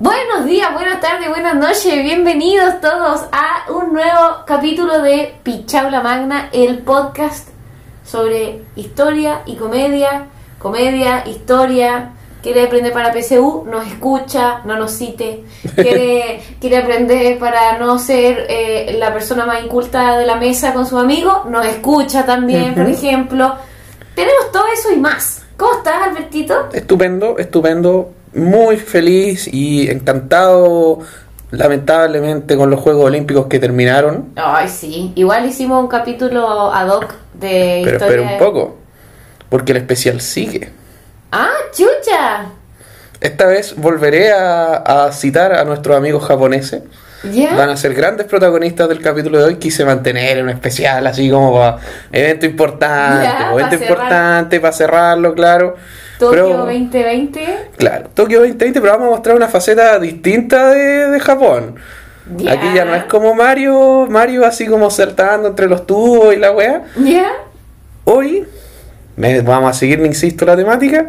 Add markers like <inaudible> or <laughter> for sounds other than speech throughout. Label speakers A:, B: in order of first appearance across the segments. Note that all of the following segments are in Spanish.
A: Buenos días, buenas tardes, buenas noches, bienvenidos todos a un nuevo capítulo de Pichaula Magna, el podcast sobre historia y comedia, comedia, historia, quiere aprender para PSU, nos escucha, no nos cite, quiere, <laughs> quiere aprender para no ser eh, la persona más inculta de la mesa con su amigo, nos escucha también, por ejemplo. Tenemos todo eso y más. ¿Cómo estás, Albertito?
B: Estupendo, estupendo, muy feliz y encantado, lamentablemente, con los Juegos Olímpicos que terminaron.
A: Ay, sí. Igual hicimos un capítulo ad hoc de
B: Pero
A: historia.
B: espera un poco, porque el especial sigue.
A: ¡Ah, chucha!
B: Esta vez volveré a, a citar a nuestros amigos japoneses.
A: ¿Ya?
B: Van a ser grandes protagonistas del capítulo de hoy. Quise mantener un especial así como para evento importante,
A: pa'
B: evento importante para cerrarlo, claro.
A: Tokio
B: Pero-
A: 2020.
B: Claro, Tokio 2020, pero vamos a mostrar una faceta distinta de, de Japón. Aquí ya no es como Mario, Mario así como saltando entre los tubos y la wea.
A: ¿Ya?
B: Hoy, me- vamos a seguir, insisto, la temática,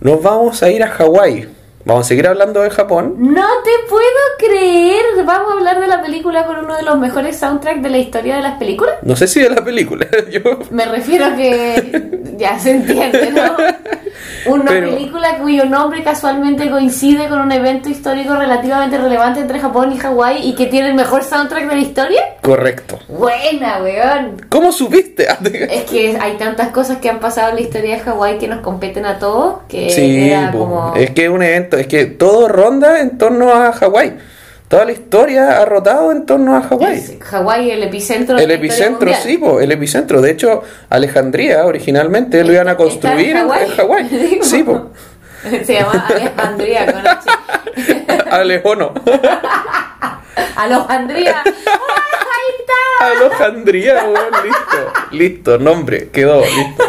B: nos vamos a ir a Hawái. Vamos a seguir hablando de Japón.
A: No te puedo creer. Vamos a hablar de la película con uno de los mejores soundtracks de la historia de las películas.
B: No sé si de la película, <laughs> yo...
A: Me refiero a que ya se entiende, ¿no? Una
B: Pero-
A: película cuyo nombre casualmente coincide con un evento histórico relativamente relevante entre Japón y Hawái y que tiene el mejor soundtrack de la historia.
B: Correcto.
A: Buena, weón.
B: ¿Cómo supiste? <laughs>
A: Es que hay tantas cosas que han pasado en la historia de Hawái que nos competen a todos que
B: Sí,
A: era como...
B: es que es un evento, es que todo ronda en torno a Hawái. Toda la historia ha rotado en torno a Hawái.
A: Hawái el epicentro de
B: El
A: la
B: epicentro, sí, po, el epicentro. De hecho, Alejandría originalmente lo iban a construir en
A: Hawái. <laughs>
B: Sí, po. <laughs>
A: Se llama Alejandría con H. <laughs>
B: Alejono.
A: Alejandría. ¡Ahí está!
B: Alejandría, weón, listo. Listo, nombre, quedó, listo.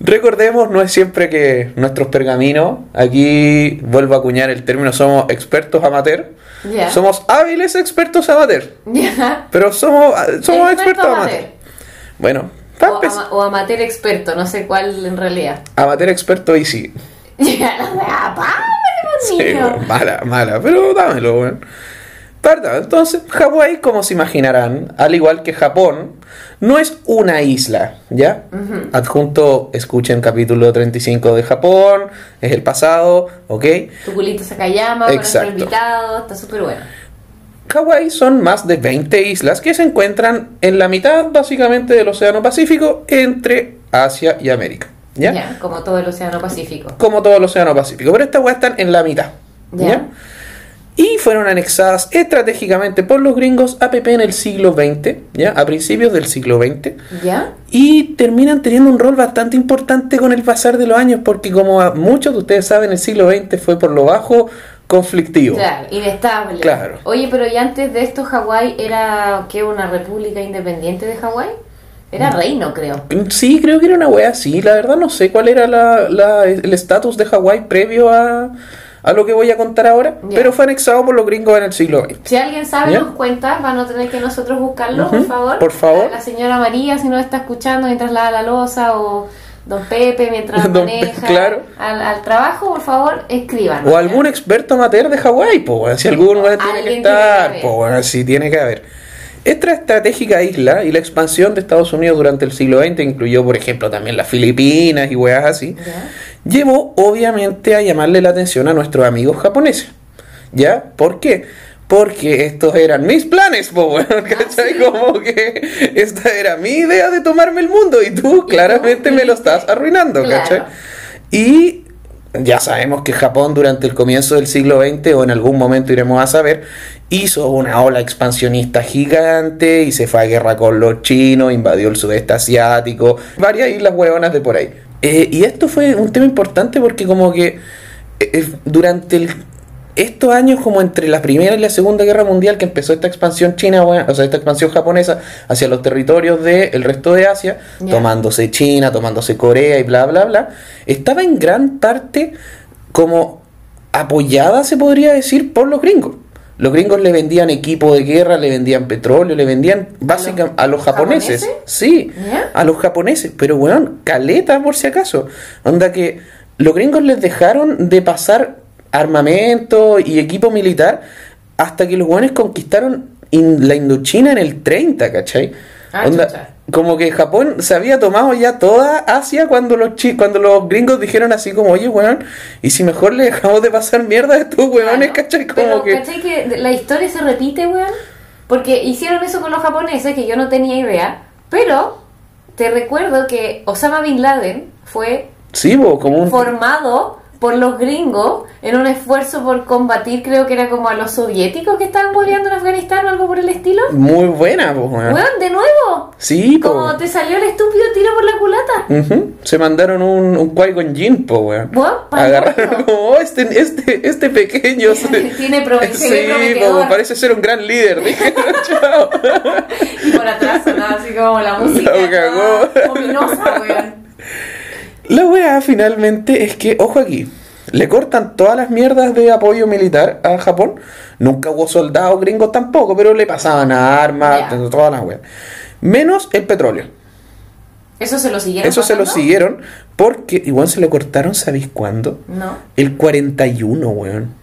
B: Recordemos, no es siempre que nuestros pergaminos, aquí vuelvo a acuñar el término, somos expertos amateur.
A: Ya.
B: Somos hábiles expertos amateur. Pero somos, somos
A: Experto
B: expertos
A: amateur.
B: amateur. Bueno,
A: O, ama- o amateur experto, no sé cuál en realidad.
B: amateur experto y sí. <laughs>
A: Ya, la
B: mala, mala, pero dámelo, weón. Perdón, entonces, Hawái, como se imaginarán, al igual que Japón, no es una isla, ¿ya? Adjunto, escuchen capítulo 35 de Japón, es el pasado, ¿ok?
A: Tu culito Sakayama,
B: Exacto.
A: invitado, está súper bueno.
B: Hawái son más de 20 islas que se encuentran en la mitad, básicamente, del Océano Pacífico, entre Asia y América, ¿ya?
A: Ya, como todo el Océano Pacífico.
B: como todo el Océano Pacífico. Pero estas weas están en la mitad. ¿ya?
A: Ya.
B: Y fueron anexadas estratégicamente por los gringos APP en el siglo XX, ¿ya? A principios del siglo XX.
A: ¿Ya?
B: Y terminan teniendo un rol bastante importante con el pasar de los años, porque como a muchos de ustedes saben, el siglo XX fue por lo bajo conflictivo.
A: Claro, inestable.
B: Claro.
A: Oye, pero ya antes de esto, Hawái era, ¿qué? ¿Una república independiente de Hawái? Era reino, creo.
B: Sí, creo que era una wea así. La verdad no sé cuál era la- la- el estatus de Hawái previo a, a lo que voy a contar ahora,
A: Ya.
B: pero fue anexado por los gringos en el siglo XX.
A: Si alguien sabe,
B: ¿Ya?
A: nos cuenta, para no tener que nosotros buscarlo,
B: Ujú,
A: por favor.
B: por favor.
A: La señora María, si nos está escuchando mientras lava la losa, o don Pepe mientras <laughs>
B: Don
A: maneja
B: Pe- claro.
A: al, al trabajo, por favor, escriban.
B: O algún experto amateur de Hawái, pues, si algún weón tiene que estar, pues, sí tiene que haber. Esta estratégica isla y la expansión de Estados Unidos durante el siglo XX incluyó, por ejemplo, también las Filipinas y weas así,
A: ¿Ya?
B: llevó obviamente a llamarle la atención a nuestros amigos japoneses. ¿Ya? ¿Por qué? Porque estos eran mis planes, po, weón, ¿cachai?
A: sí.
B: Como que esta era mi idea de tomarme el mundo y tú claramente me lo estás arruinando,
A: Claro.
B: ¿cachai? Y ya sabemos que Japón durante el comienzo del siglo XX, o en algún momento iremos a saber, hizo una ola expansionista gigante y se fue a guerra con los chinos, invadió el sudeste asiático, varias islas hueonas de por ahí. Eh, y esto fue un tema importante porque como que eh, eh, durante el- estos años como entre la primera y la segunda guerra mundial que empezó esta expansión china, o sea, esta expansión japonesa hacia los territorios del resto de Asia, tomándose China, tomándose Corea y bla, bla, bla, estaba en gran parte como apoyada, se podría decir, por los gringos. Los gringos le vendían equipo de guerra, le vendían petróleo, le vendían básicamente a los japoneses.
A: japoneses?
B: Sí, a los japoneses, pero weón, caleta por si acaso. Onda que los gringos les dejaron de pasar armamento y equipo militar hasta que los buenos conquistaron in- la Indochina en el 30, ¿cachai?
A: Ah,
B: Onda, como que Japón se había tomado ya toda Asia cuando los chi cuando los gringos dijeron así como, oye, weón, y si mejor le dejamos de pasar mierda a estos weones,
A: Claro.
B: ¿cachai? Como
A: Pero,
B: que...
A: ¿cachai que la historia se repite, weón? Porque hicieron eso con los japoneses, que yo no tenía idea. Pero te recuerdo que Osama Bin Laden fue
B: Sí, bo, como un...
A: formado por los gringos en un esfuerzo por combatir, creo que era como a los soviéticos que estaban boleando en Afganistán o algo por el estilo.
B: Muy buena, pues,
A: de nuevo.
B: Sí, po.
A: Como te salió el estúpido tiro por la culata.
B: Ujú. Se mandaron un, un Qui-Gon Jinn, po, weón. Agarraron como, oh, este, este, este pequeño. <laughs> se-
A: Tiene pro- <laughs> se ve
B: Sí, po, parece ser un gran líder. Dije, <laughs> chao.
A: Y por atrás sonaba así como la música.
B: La cagó.
A: Ominosa, weón.
B: La weá finalmente es que, ojo aquí, le cortan todas las mierdas de apoyo militar a Japón. Nunca hubo soldados gringos tampoco, pero le pasaban armas,
A: Ya.
B: todas las weas. Menos el petróleo.
A: Eso se lo siguieron.
B: Eso se lo siguieron porque igual se lo cortaron, ¿sabéis cuándo?
A: No,
B: El 41, weón.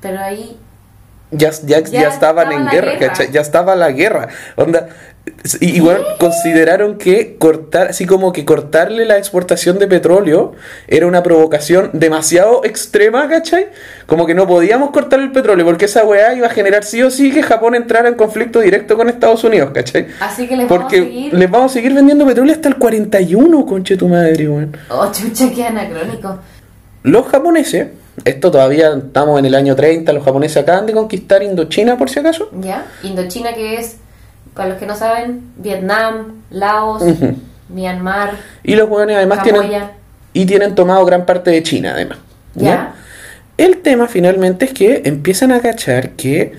A: pero ahí.
B: Ya, ya, ya,
A: Ya
B: estaban
A: estaba
B: en guerra,
A: guerra.
B: ¿cachai? Ya estaba la guerra. Onda. Y- Igual consideraron que cortar, así como que cortarle la exportación de petróleo era una provocación demasiado extrema, ¿cachai? Como que no podíamos cortar el petróleo porque esa weá iba a generar sí o sí que Japón entrara en conflicto directo con Estados Unidos, ¿cachai?
A: Así que les
B: Porque
A: vamos a seguir.
B: les vamos a seguir vendiendo petróleo hasta el 41, conche tu madre, weón.
A: Oh, chucha, qué anacrónico.
B: Los japoneses, esto todavía estamos en el año 30, los japoneses acaban de conquistar Indochina por si acaso.
A: ¿Ya? Indochina, que es, para los que no saben, Vietnam, Laos. Myanmar.
B: Y los hueones además tienen y tienen tomado gran parte de China además.
A: Ya.
B: El tema finalmente es que empiezan a cachar que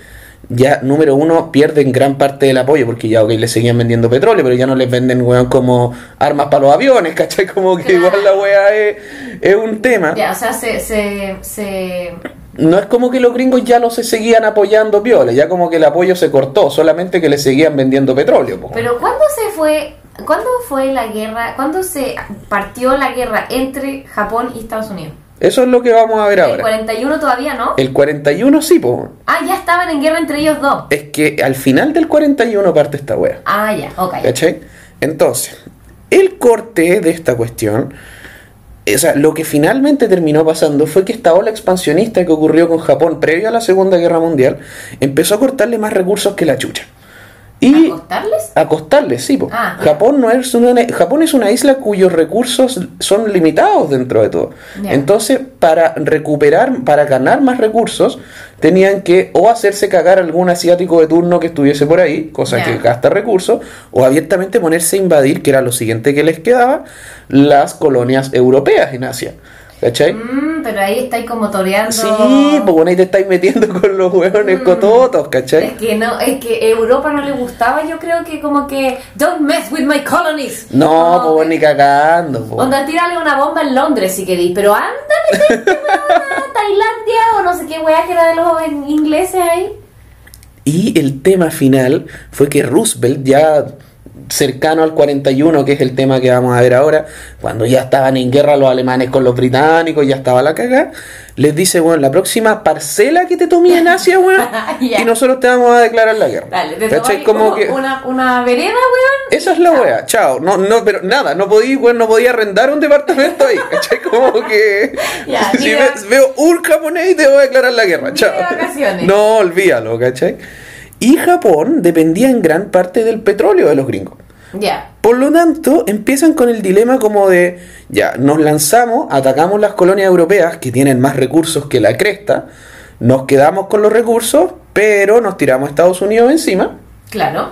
B: ya número uno pierden gran parte del apoyo porque ya ok, les seguían vendiendo petróleo, pero ya no les venden weón como armas para los aviones, ¿cachai? Como que
A: Claro.
B: igual la wea es, es un tema.
A: Ya, o sea, se, se, se
B: No es como que los gringos ya no se seguían apoyando piola, ya como que el apoyo se cortó, solamente que les seguían vendiendo petróleo. po.
A: Pero ¿cuándo se fue, cuándo fue la guerra, cuándo se partió la guerra entre Japón y Estados Unidos?
B: Eso es lo que vamos a ver
A: El
B: ahora.
A: 41 todavía, ¿no?
B: El 41 sí, po.
A: Ah, ya estaban en guerra entre ellos dos.
B: Es que al final del 41 parte esta wea.
A: Ah, ya, ok.
B: ¿Cachai? Entonces, el corte de esta cuestión, o sea, lo que finalmente terminó pasando fue que esta ola expansionista que ocurrió con Japón previo a la Segunda Guerra Mundial empezó a cortarle más recursos que la chucha. Y
A: ¿Acostarles?
B: a costarle, sí.
A: Ah.
B: Japón, no es una, Japón es una isla cuyos recursos son limitados dentro de todo. Entonces, para recuperar, para ganar más recursos, tenían que o hacerse cagar algún asiático de turno que estuviese por ahí, cosa que gasta recursos, o abiertamente ponerse a invadir, que era lo siguiente que les quedaba, las colonias europeas en Asia. ¿Cachai?
A: Mm, pero ahí estáis como toreando.
B: Sí, pues bueno, ahí te estáis metiendo <laughs> con los hueones
A: Mm.
B: cototos, ¿cachai?
A: Es que no, es que Europa no le gustaba, yo creo que como que don't mess with my colonies.
B: No, pues ni cagando. po.
A: Onda, tírale una bomba en Londres si queréis, pero anda, metete <laughs> Tailandia o no sé qué weá que era de los ingleses ahí.
B: Y el tema final fue que Roosevelt, ya cercano al 41, que es el tema que vamos a ver ahora, cuando ya estaban en guerra los alemanes con los británicos, ya estaba la cagada, les dice, bueno, la próxima parcela que te tomé en Asia, weón, <laughs> y nosotros te vamos a declarar la guerra.
A: Dale, te
B: Como
A: como
B: que...
A: una, una vereda, weón.
B: Esa es la wea, chao. No, no, pero nada, no podía, weón, no podía arrendar un departamento ahí, ¿cachai? Como que <laughs> <laughs> si ves- veo un japonés y te voy a declarar la guerra, chao. No, olvídalo, ¿cachai? Y Japón dependía en gran parte del petróleo de los gringos.
A: Ya.
B: Por lo tanto, empiezan con el dilema como de, ya, nos lanzamos, atacamos las colonias europeas que tienen más recursos que la cresta, nos quedamos con los recursos, pero nos tiramos a Estados Unidos encima,
A: Claro.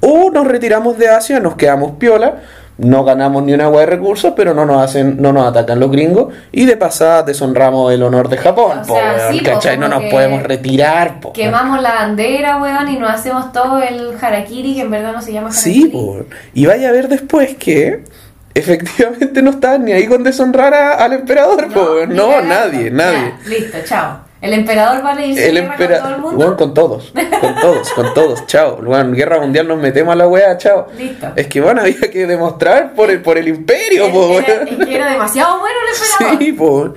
B: o nos retiramos de Asia, nos quedamos piola, no ganamos ni una agua de recursos, pero no nos hacen, no nos atacan los gringos, y de pasada deshonramos el honor de Japón,
A: O
B: po,
A: sea,
B: weón,
A: sí, po,
B: ¿cachai? No nos podemos retirar, po,
A: Quemamos la bandera, weón, y nos hacemos todo el harakiri, que en verdad no se llama harakiri.
B: Sí, po. y vaya a ver después que <laughs> efectivamente no estaban ni ahí con deshonrar a- al emperador, po. no, nadie, nadie.
A: Ya, listo, chao. El emperador va a irse
B: El
A: a guerra con todo el mundo.
B: bueno, con todos, con todos, con todos, chao. Bueno, guerra mundial nos metemos a la wea, chao.
A: Listo.
B: Es que bueno, había que demostrar por el, por el imperio, po,
A: Era-
B: weón.
A: es que era demasiado bueno el <laughs> emperador.
B: Sí, po.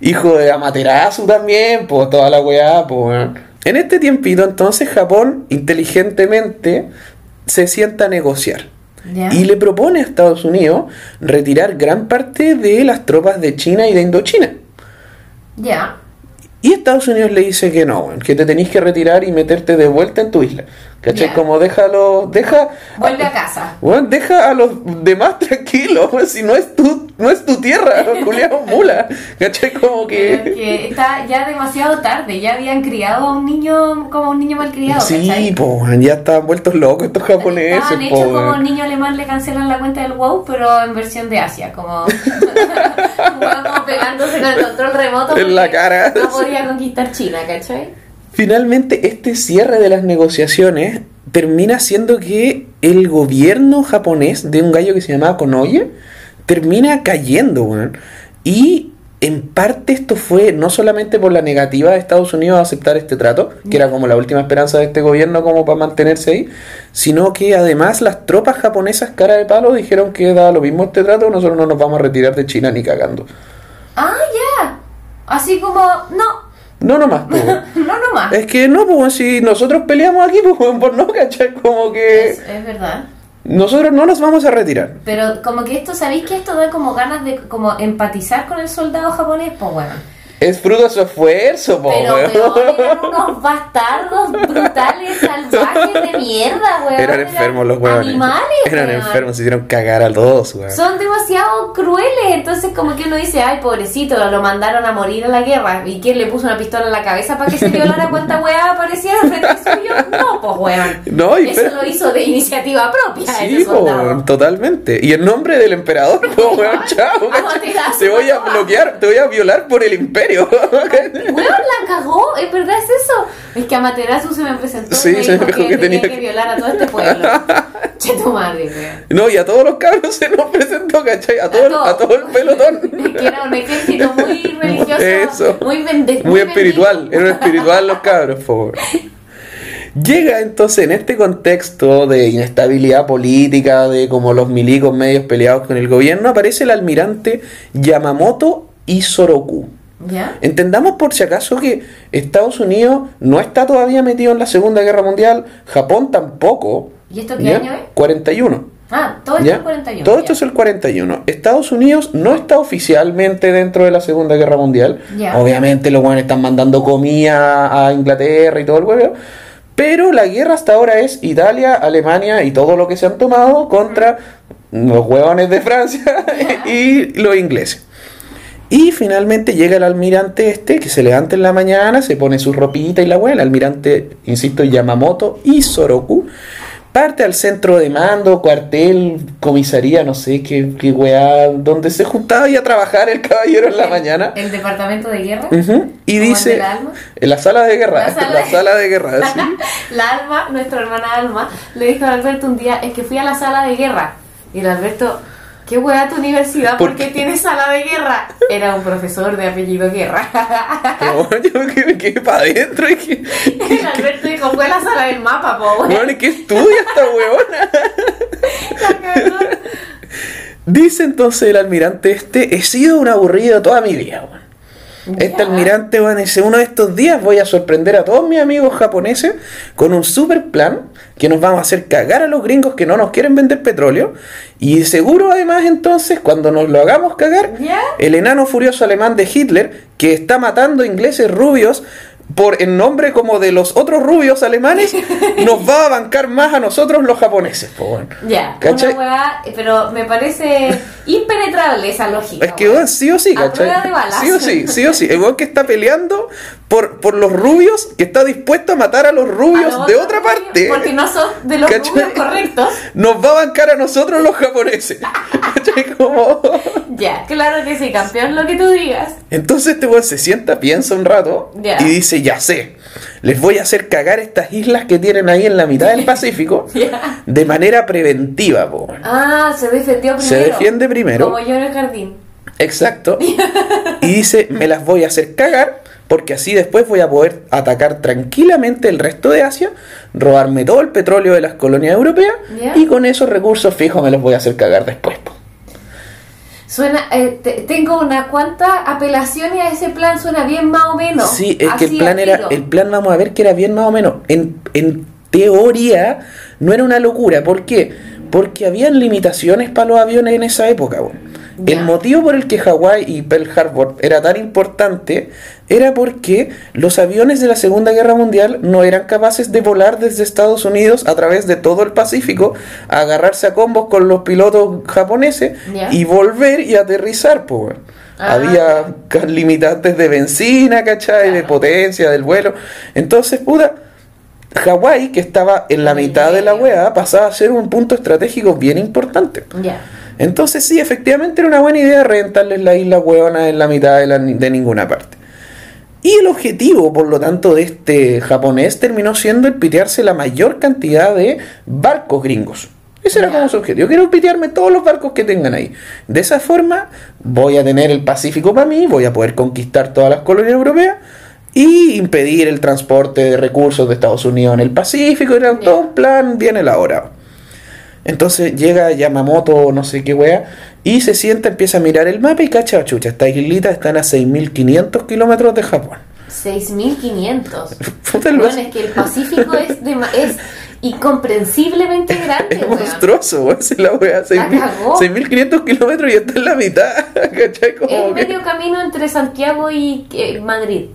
B: hijo de Amaterasu también, pues toda la weá, pues. En este tiempito, entonces, Japón inteligentemente se sienta a negociar.
A: Ya.
B: Y le propone a Estados Unidos retirar gran parte de las tropas de China y de Indochina.
A: Ya.
B: Y Estados Unidos le dice que no, que te tenés que retirar y meterte de vuelta en tu isla. ¿Cachai?
A: Ya.
B: Como déjalo, deja,
A: Vuelve a casa.
B: weón, deja a los demás <laughs> tranquilos, weón, si no es tu, no es tu tierra, <laughs> culiao mula. ¿Cachai? Como que.
A: está ya demasiado tarde, ya habían criado a un niño como un niño malcriado.
B: Sí,
A: ¿cachai?
B: po, ya estaban vueltos locos estos japoneses,
A: Estaban hechos como un niño alemán le cancelan la cuenta del WoW, pero en versión de Asia, como, <laughs> como pegándose con el control remoto.
B: En la cara.
A: No podía conquistar China, ¿cachai?
B: Finalmente, este cierre de las negociaciones termina siendo que el gobierno japonés de un gallo que se llamaba Konoye termina cayendo, weón. Y en parte esto fue no solamente por la negativa de Estados Unidos a aceptar este trato, que era como la última esperanza de este gobierno como para mantenerse ahí, sino que además las tropas japonesas cara de palo dijeron que da lo mismo este trato, nosotros no nos vamos a retirar de China ni cagando.
A: Ah, ya. Así como, no,
B: No nomás, pues, <laughs>
A: no nomás.
B: Es que no, pues si nosotros peleamos aquí, <laughs> pues por no cachar, como que
A: Es, es verdad.
B: nosotros no nos vamos a retirar.
A: Pero como que esto, ¿sabéis que esto da como ganas de como empatizar con el soldado japonés? Pues bueno.
B: Es fruto de su esfuerzo, po,
A: Pero,
B: weón. <laughs>
A: eran unos bastardos brutales, salvajes de mierda, weón.
B: Eran enfermos los weones.
A: Animales,
B: Eran
A: weón.
B: enfermos, se hicieron cagar a todos, weón.
A: Son demasiado crueles, entonces como que uno dice, ay, pobrecito, lo mandaron a morir a la guerra. ¿Y quién le puso una pistola en la cabeza para que se violara <laughs> cuánta weá apareciera frente suyo? No, pues weón.
B: No, y
A: Eso lo hizo de iniciativa propia
B: Sí, weón, totalmente. Y en nombre del emperador, po, weón, <laughs> chao. Te voy a bloquear, te voy a violar por el imperio.
A: Weón, <laughs> la cagó, ¿es verdad es eso? Es que Amaterasu se me presentó
B: Sí,
A: y me
B: se me
A: dijo
B: dijo
A: que,
B: que
A: tenía que
B: que-
A: violar a todo este pueblo. <laughs> che tu madre, weón.
B: No, y a todos los cabros se nos presentó, ¿cachai? A todo, a todo el <laughs> pelotón.
A: que era un ejército muy religioso,
B: Eso.
A: muy, bende-
B: Muy espiritual, era espiritual los cabros, po. Llega entonces en este contexto de inestabilidad política, de como los milicos medios peleados con el gobierno, aparece el almirante Yamamoto Isoroku.
A: ¿Ya?
B: Entendamos por si acaso que Estados Unidos no está todavía metido en la Segunda Guerra Mundial, Japón tampoco.
A: ¿Y esto qué
B: ¿ya?
A: año es?
B: 41.
A: Ah, todo esto
B: ¿ya?
A: es 41.
B: Todo esto es el 41. Estados Unidos no está oficialmente dentro de la Segunda Guerra Mundial. Obviamente los buenos están mandando comida a Inglaterra y todo el huevo. Pero la guerra hasta ahora es Italia, Alemania y todo lo que se han tomado contra los huevones de Francia <laughs> y los ingleses. Y finalmente llega el almirante este que se levanta en la mañana, se pone su ropita y la hueá. El almirante, insisto, Yamamoto y Soroku. Parte al centro de mando, cuartel, comisaría, no sé qué, qué weá, donde se juntaba y a trabajar el caballero en la mañana.
A: El departamento de guerra.
B: Y
A: ¿Como el
B: dice,
A: alma?
B: en la sala de guerra,
A: La <laughs>
B: la
A: sala
B: sala,
A: de-
B: de guerra, <laughs> sí.
A: La Alma, nuestra hermana Alma, le dijo a Alberto un día, es que fui a la sala de guerra. Y el Alberto, ¿qué hueá tu universidad?
B: ¿Por
A: ¿Por qué tienes sala de guerra? Era un profesor de apellido Guerra.
B: Como, yo que me quedé para adentro y que, <laughs>
A: el Alberto dijo, fue a la sala del mapa, po, weón.
B: bueno, ¿y ¿qué estudia esta weona?
A: La cagó.
B: Dice entonces el almirante este, he sido un aburrido toda mi vida, weón. Este almirante, weón, dice, uno de estos días voy a sorprender a todos mis amigos japoneses con un super plan que nos vamos a hacer cagar a los gringos que no nos quieren vender petróleo. Y seguro además entonces, cuando nos lo hagamos cagar, el enano furioso alemán de Hitler, que está matando ingleses rubios por en nombre como de los otros rubios alemanes, <laughs> nos va a bancar más a nosotros los japoneses, po, weón.
A: Ya, hueá, pero me parece impenetrable esa lógica.
B: Es que,
A: weón,
B: sí o sí,
A: A
B: ¿cachai?
A: prueba de balas.
B: Sí o sí, sí o sí. El weón que está peleando por, por los rubios, que está dispuesto a matar a los
A: A
B: rubios
A: los
B: de otra
A: rubios,
B: parte,
A: Porque no son de los
B: ¿Cachai?
A: rubios correctos.
B: nos va a bancar a nosotros los japoneses. <laughs> ¿Cachai? Como...
A: Ya, claro que sí, campeón, lo que tú digas.
B: Entonces este weón se sienta, piensa un rato
A: Ya.
B: y dice, ya sé, les voy a hacer cagar estas islas que tienen ahí en la mitad del <laughs> Pacífico de manera preventiva, po.
A: Ah, se defendió primero.
B: Se defiende primero.
A: Como yo en el jardín.
B: Exacto. <laughs> Y dice, me las voy a hacer cagar porque así después voy a poder atacar tranquilamente el resto de Asia, robarme todo el petróleo de las colonias europeas y con esos recursos fijos me los voy a hacer cagar después. po.
A: Suena, eh, te- tengo una cuanta apelaciones a ese plan, suena bien más o menos.
B: Sí, es que el plan era, el plan vamos a ver que era bien más o menos. En, en teoría no era una locura. ¿Por qué? Porque habían limitaciones para los aviones en esa época. El motivo por el que Hawái y Pearl Harbor era tan importante era porque los aviones de la Segunda Guerra Mundial no eran capaces de volar desde Estados Unidos a través de todo el Pacífico, a agarrarse a combos con los pilotos japoneses y volver y aterrizar. Pues.
A: Ah,
B: Había limitantes de benzina, ¿cachai? De potencia del vuelo. Entonces, puta, Hawái, que estaba en la mitad de la weá, pasaba a ser un punto estratégico bien importante.
A: Ya.
B: Entonces, sí, efectivamente era una buena idea rentarles la isla hueona en la mitad de, la- de ninguna parte. Y el objetivo, por lo tanto, de este japonés terminó siendo el pitearse la mayor cantidad de barcos gringos. Ese era como su objetivo. Quiero pitearme todos los barcos que tengan ahí. De esa forma, voy a tener el Pacífico para mí, voy a poder conquistar todas las colonias europeas y impedir el transporte de recursos de Estados Unidos en el Pacífico. Era todo un plan bien elaborado. Entonces llega Yamamoto, no sé qué wea, y se sienta, empieza a mirar el mapa y cacha, chucha, estas islitas están a 6.500 kilómetros de Japón.
A: 6500. <laughs>
B: Puta, el
A: Bueno, es que el Pacífico es, dema- es incomprensiblemente <laughs> grande,
B: Es monstruoso, weón, si la wea, 6.000
A: cagó.
B: 6.500 kilómetros y está en la mitad, <laughs> ¿cachai? Como
A: Es
B: que-
A: medio camino entre Santiago y eh, Madrid.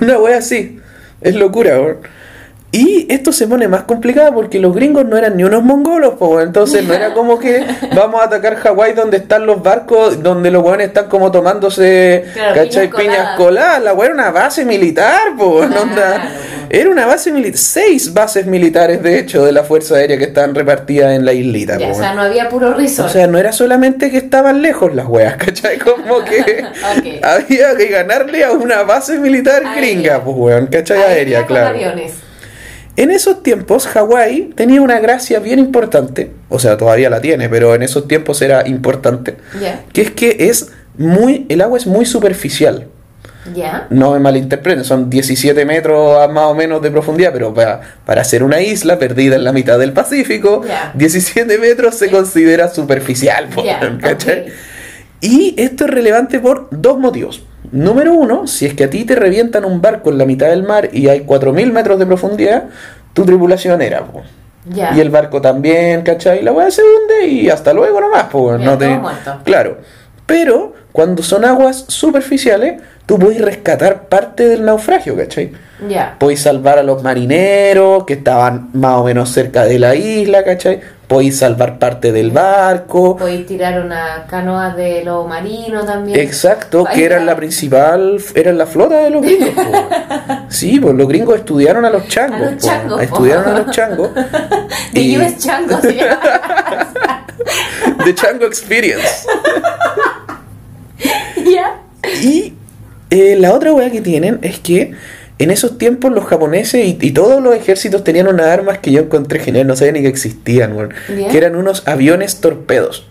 B: Una wea así. Es locura, weón. Y esto se pone más complicado porque los gringos no eran ni unos mongolos, po, entonces no era como que <laughs> vamos a atacar Hawái donde están los barcos, donde los weones están como tomándose,
A: Claro,
B: ¿cachai?
A: piñas coladas.
B: La weá era una base militar, po,
A: Claro,
B: onda. Era una base militar, seis bases militares de hecho de la Fuerza Aérea que estaban repartidas en la islita,
A: Ya,
B: po,
A: o sea, no había puro resort.
B: O sea, no era solamente que estaban lejos las weas, <laughs> ¿cachai? Como que <laughs> había que ganarle a una base militar
A: Aérea.
B: gringa, pues weón, ¿cachai?
A: Aérea
B: Aérea,
A: con
B: claro.
A: aviones.
B: En esos tiempos, Hawái tenía una gracia bien importante, o sea, todavía la tiene, pero en esos tiempos era importante, que es que es muy, el agua es muy superficial. No me malinterpreten, son 17 metros a más o menos de profundidad, pero para, para ser una isla perdida en la mitad del Pacífico,
A: Ya.
B: 17 metros se considera superficial. <laughs> Y esto es relevante por dos motivos. Número uno, si es que a ti te revientan un barco en la mitad del mar y hay 4.000 metros de profundidad, tu tripulación era, po. Y el barco también, ¿cachai? La weá se hunde y hasta luego nomás, pues. No te...
A: muerto.
B: Claro. Pero cuando son aguas superficiales, tú puedes rescatar parte del naufragio, ¿cachai?
A: Ya.
B: Podéis salvar a los marineros que estaban más o menos cerca de la isla, ¿cachai? Podéis salvar parte del barco.
A: Podéis tirar una canoa de lo marino también.
B: Exacto, que eran la principal, eran la flota de los gringos. <laughs> Sí, pues los gringos estudiaron a los changos.
A: A los changos.
B: Estudiaron a los changos. <laughs>
A: De
B: y-
A: US Chango llama. <laughs>
B: The Chango Experience. Y eh, la otra weá que tienen es que en esos tiempos los japoneses y, y todos los ejércitos tenían unas armas que yo encontré genial, no sabía ni que existían. Que eran unos aviones torpedos.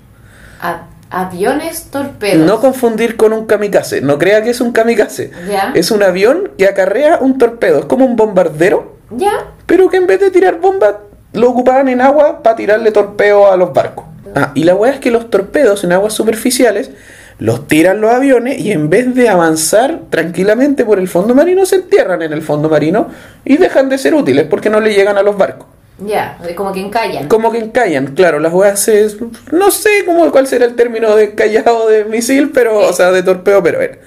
A: Aviones torpedos.
B: No confundir con un kamikaze. No crea que es un kamikaze.
A: Ya.
B: Es un avión que acarrea un torpedo. Es como un bombardero,
A: Ya.
B: pero que en vez de tirar bombas, lo ocupaban en agua para tirarle torpeo a los barcos. Ah, y la weá es que los torpedos en aguas superficiales los tiran los aviones y en vez de avanzar tranquilamente por el fondo marino, se entierran en el fondo marino y dejan de ser útiles porque no le llegan a los barcos.
A: Ya. de Como que encallan.
B: Como que encallan, claro, las weas se... No sé cómo, cuál será el término de encallado de misil, pero, o sea, de torpeo, pero era.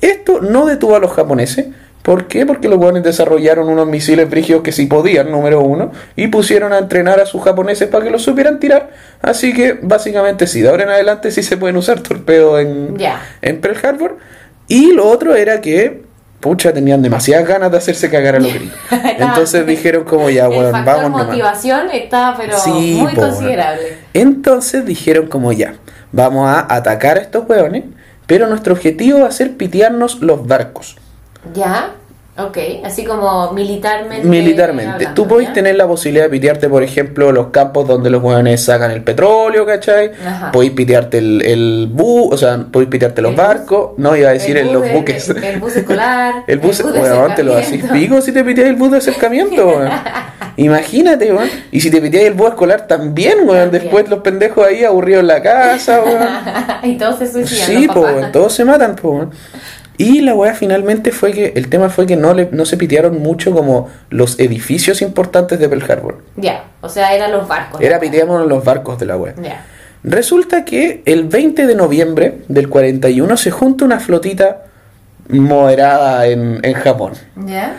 B: Esto no detuvo a los japoneses. ¿Por qué? Porque los weones desarrollaron unos misiles brígidos que sí podían, número uno, y pusieron a entrenar a sus japoneses para que los supieran tirar. Así que, básicamente, sí, de ahora en adelante sí se pueden usar torpedos en, Pearl Harbor. Y lo otro era que, pucha, tenían demasiadas ganas de hacerse cagar a los gringos. <laughs> Entonces dijeron como ya, bueno, vamos nomás.
A: motivación está, pero
B: Sí,
A: muy considerable.
B: Entonces dijeron como ya, vamos a atacar a estos hueones, pero nuestro objetivo va a ser pitearnos los barcos.
A: Ya. Ok, así como militarmente.
B: Militarmente.
A: hablando,
B: Tú podés
A: ¿ya?
B: tener la posibilidad de pitearte, por ejemplo, los campos donde los hueones sacan el petróleo, ¿cachai?
A: Ajá.
B: Podéis pitearte el, el bus, o sea, podéis pitearte los
A: El bus.
B: barcos. No, iba a decir
A: El
B: en
A: bus
B: los
A: de-
B: buques.
A: El, el bus escolar. <laughs>
B: El bus,
A: de
B: weón, te lo hacís pico si te piteáis el bus de acercamiento, <laughs> weón. Imagínate, weón. Y si te piteáis el bus escolar también, weón. Después los pendejos ahí aburridos en la casa, weón. <laughs>
A: y todos se suicidan.
B: Sí, po, weón, todos se matan, po, weón. Y la weá finalmente fue que, el tema fue que no, le, no se pitearon mucho como los edificios importantes de Pearl Harbor.
A: Ya, o sea, eran los barcos.
B: Era piteamos los barcos de la weá.
A: Ya.
B: Resulta que el 20 de noviembre del 41 se junta una flotita moderada en, en Japón.
A: ¿Ya?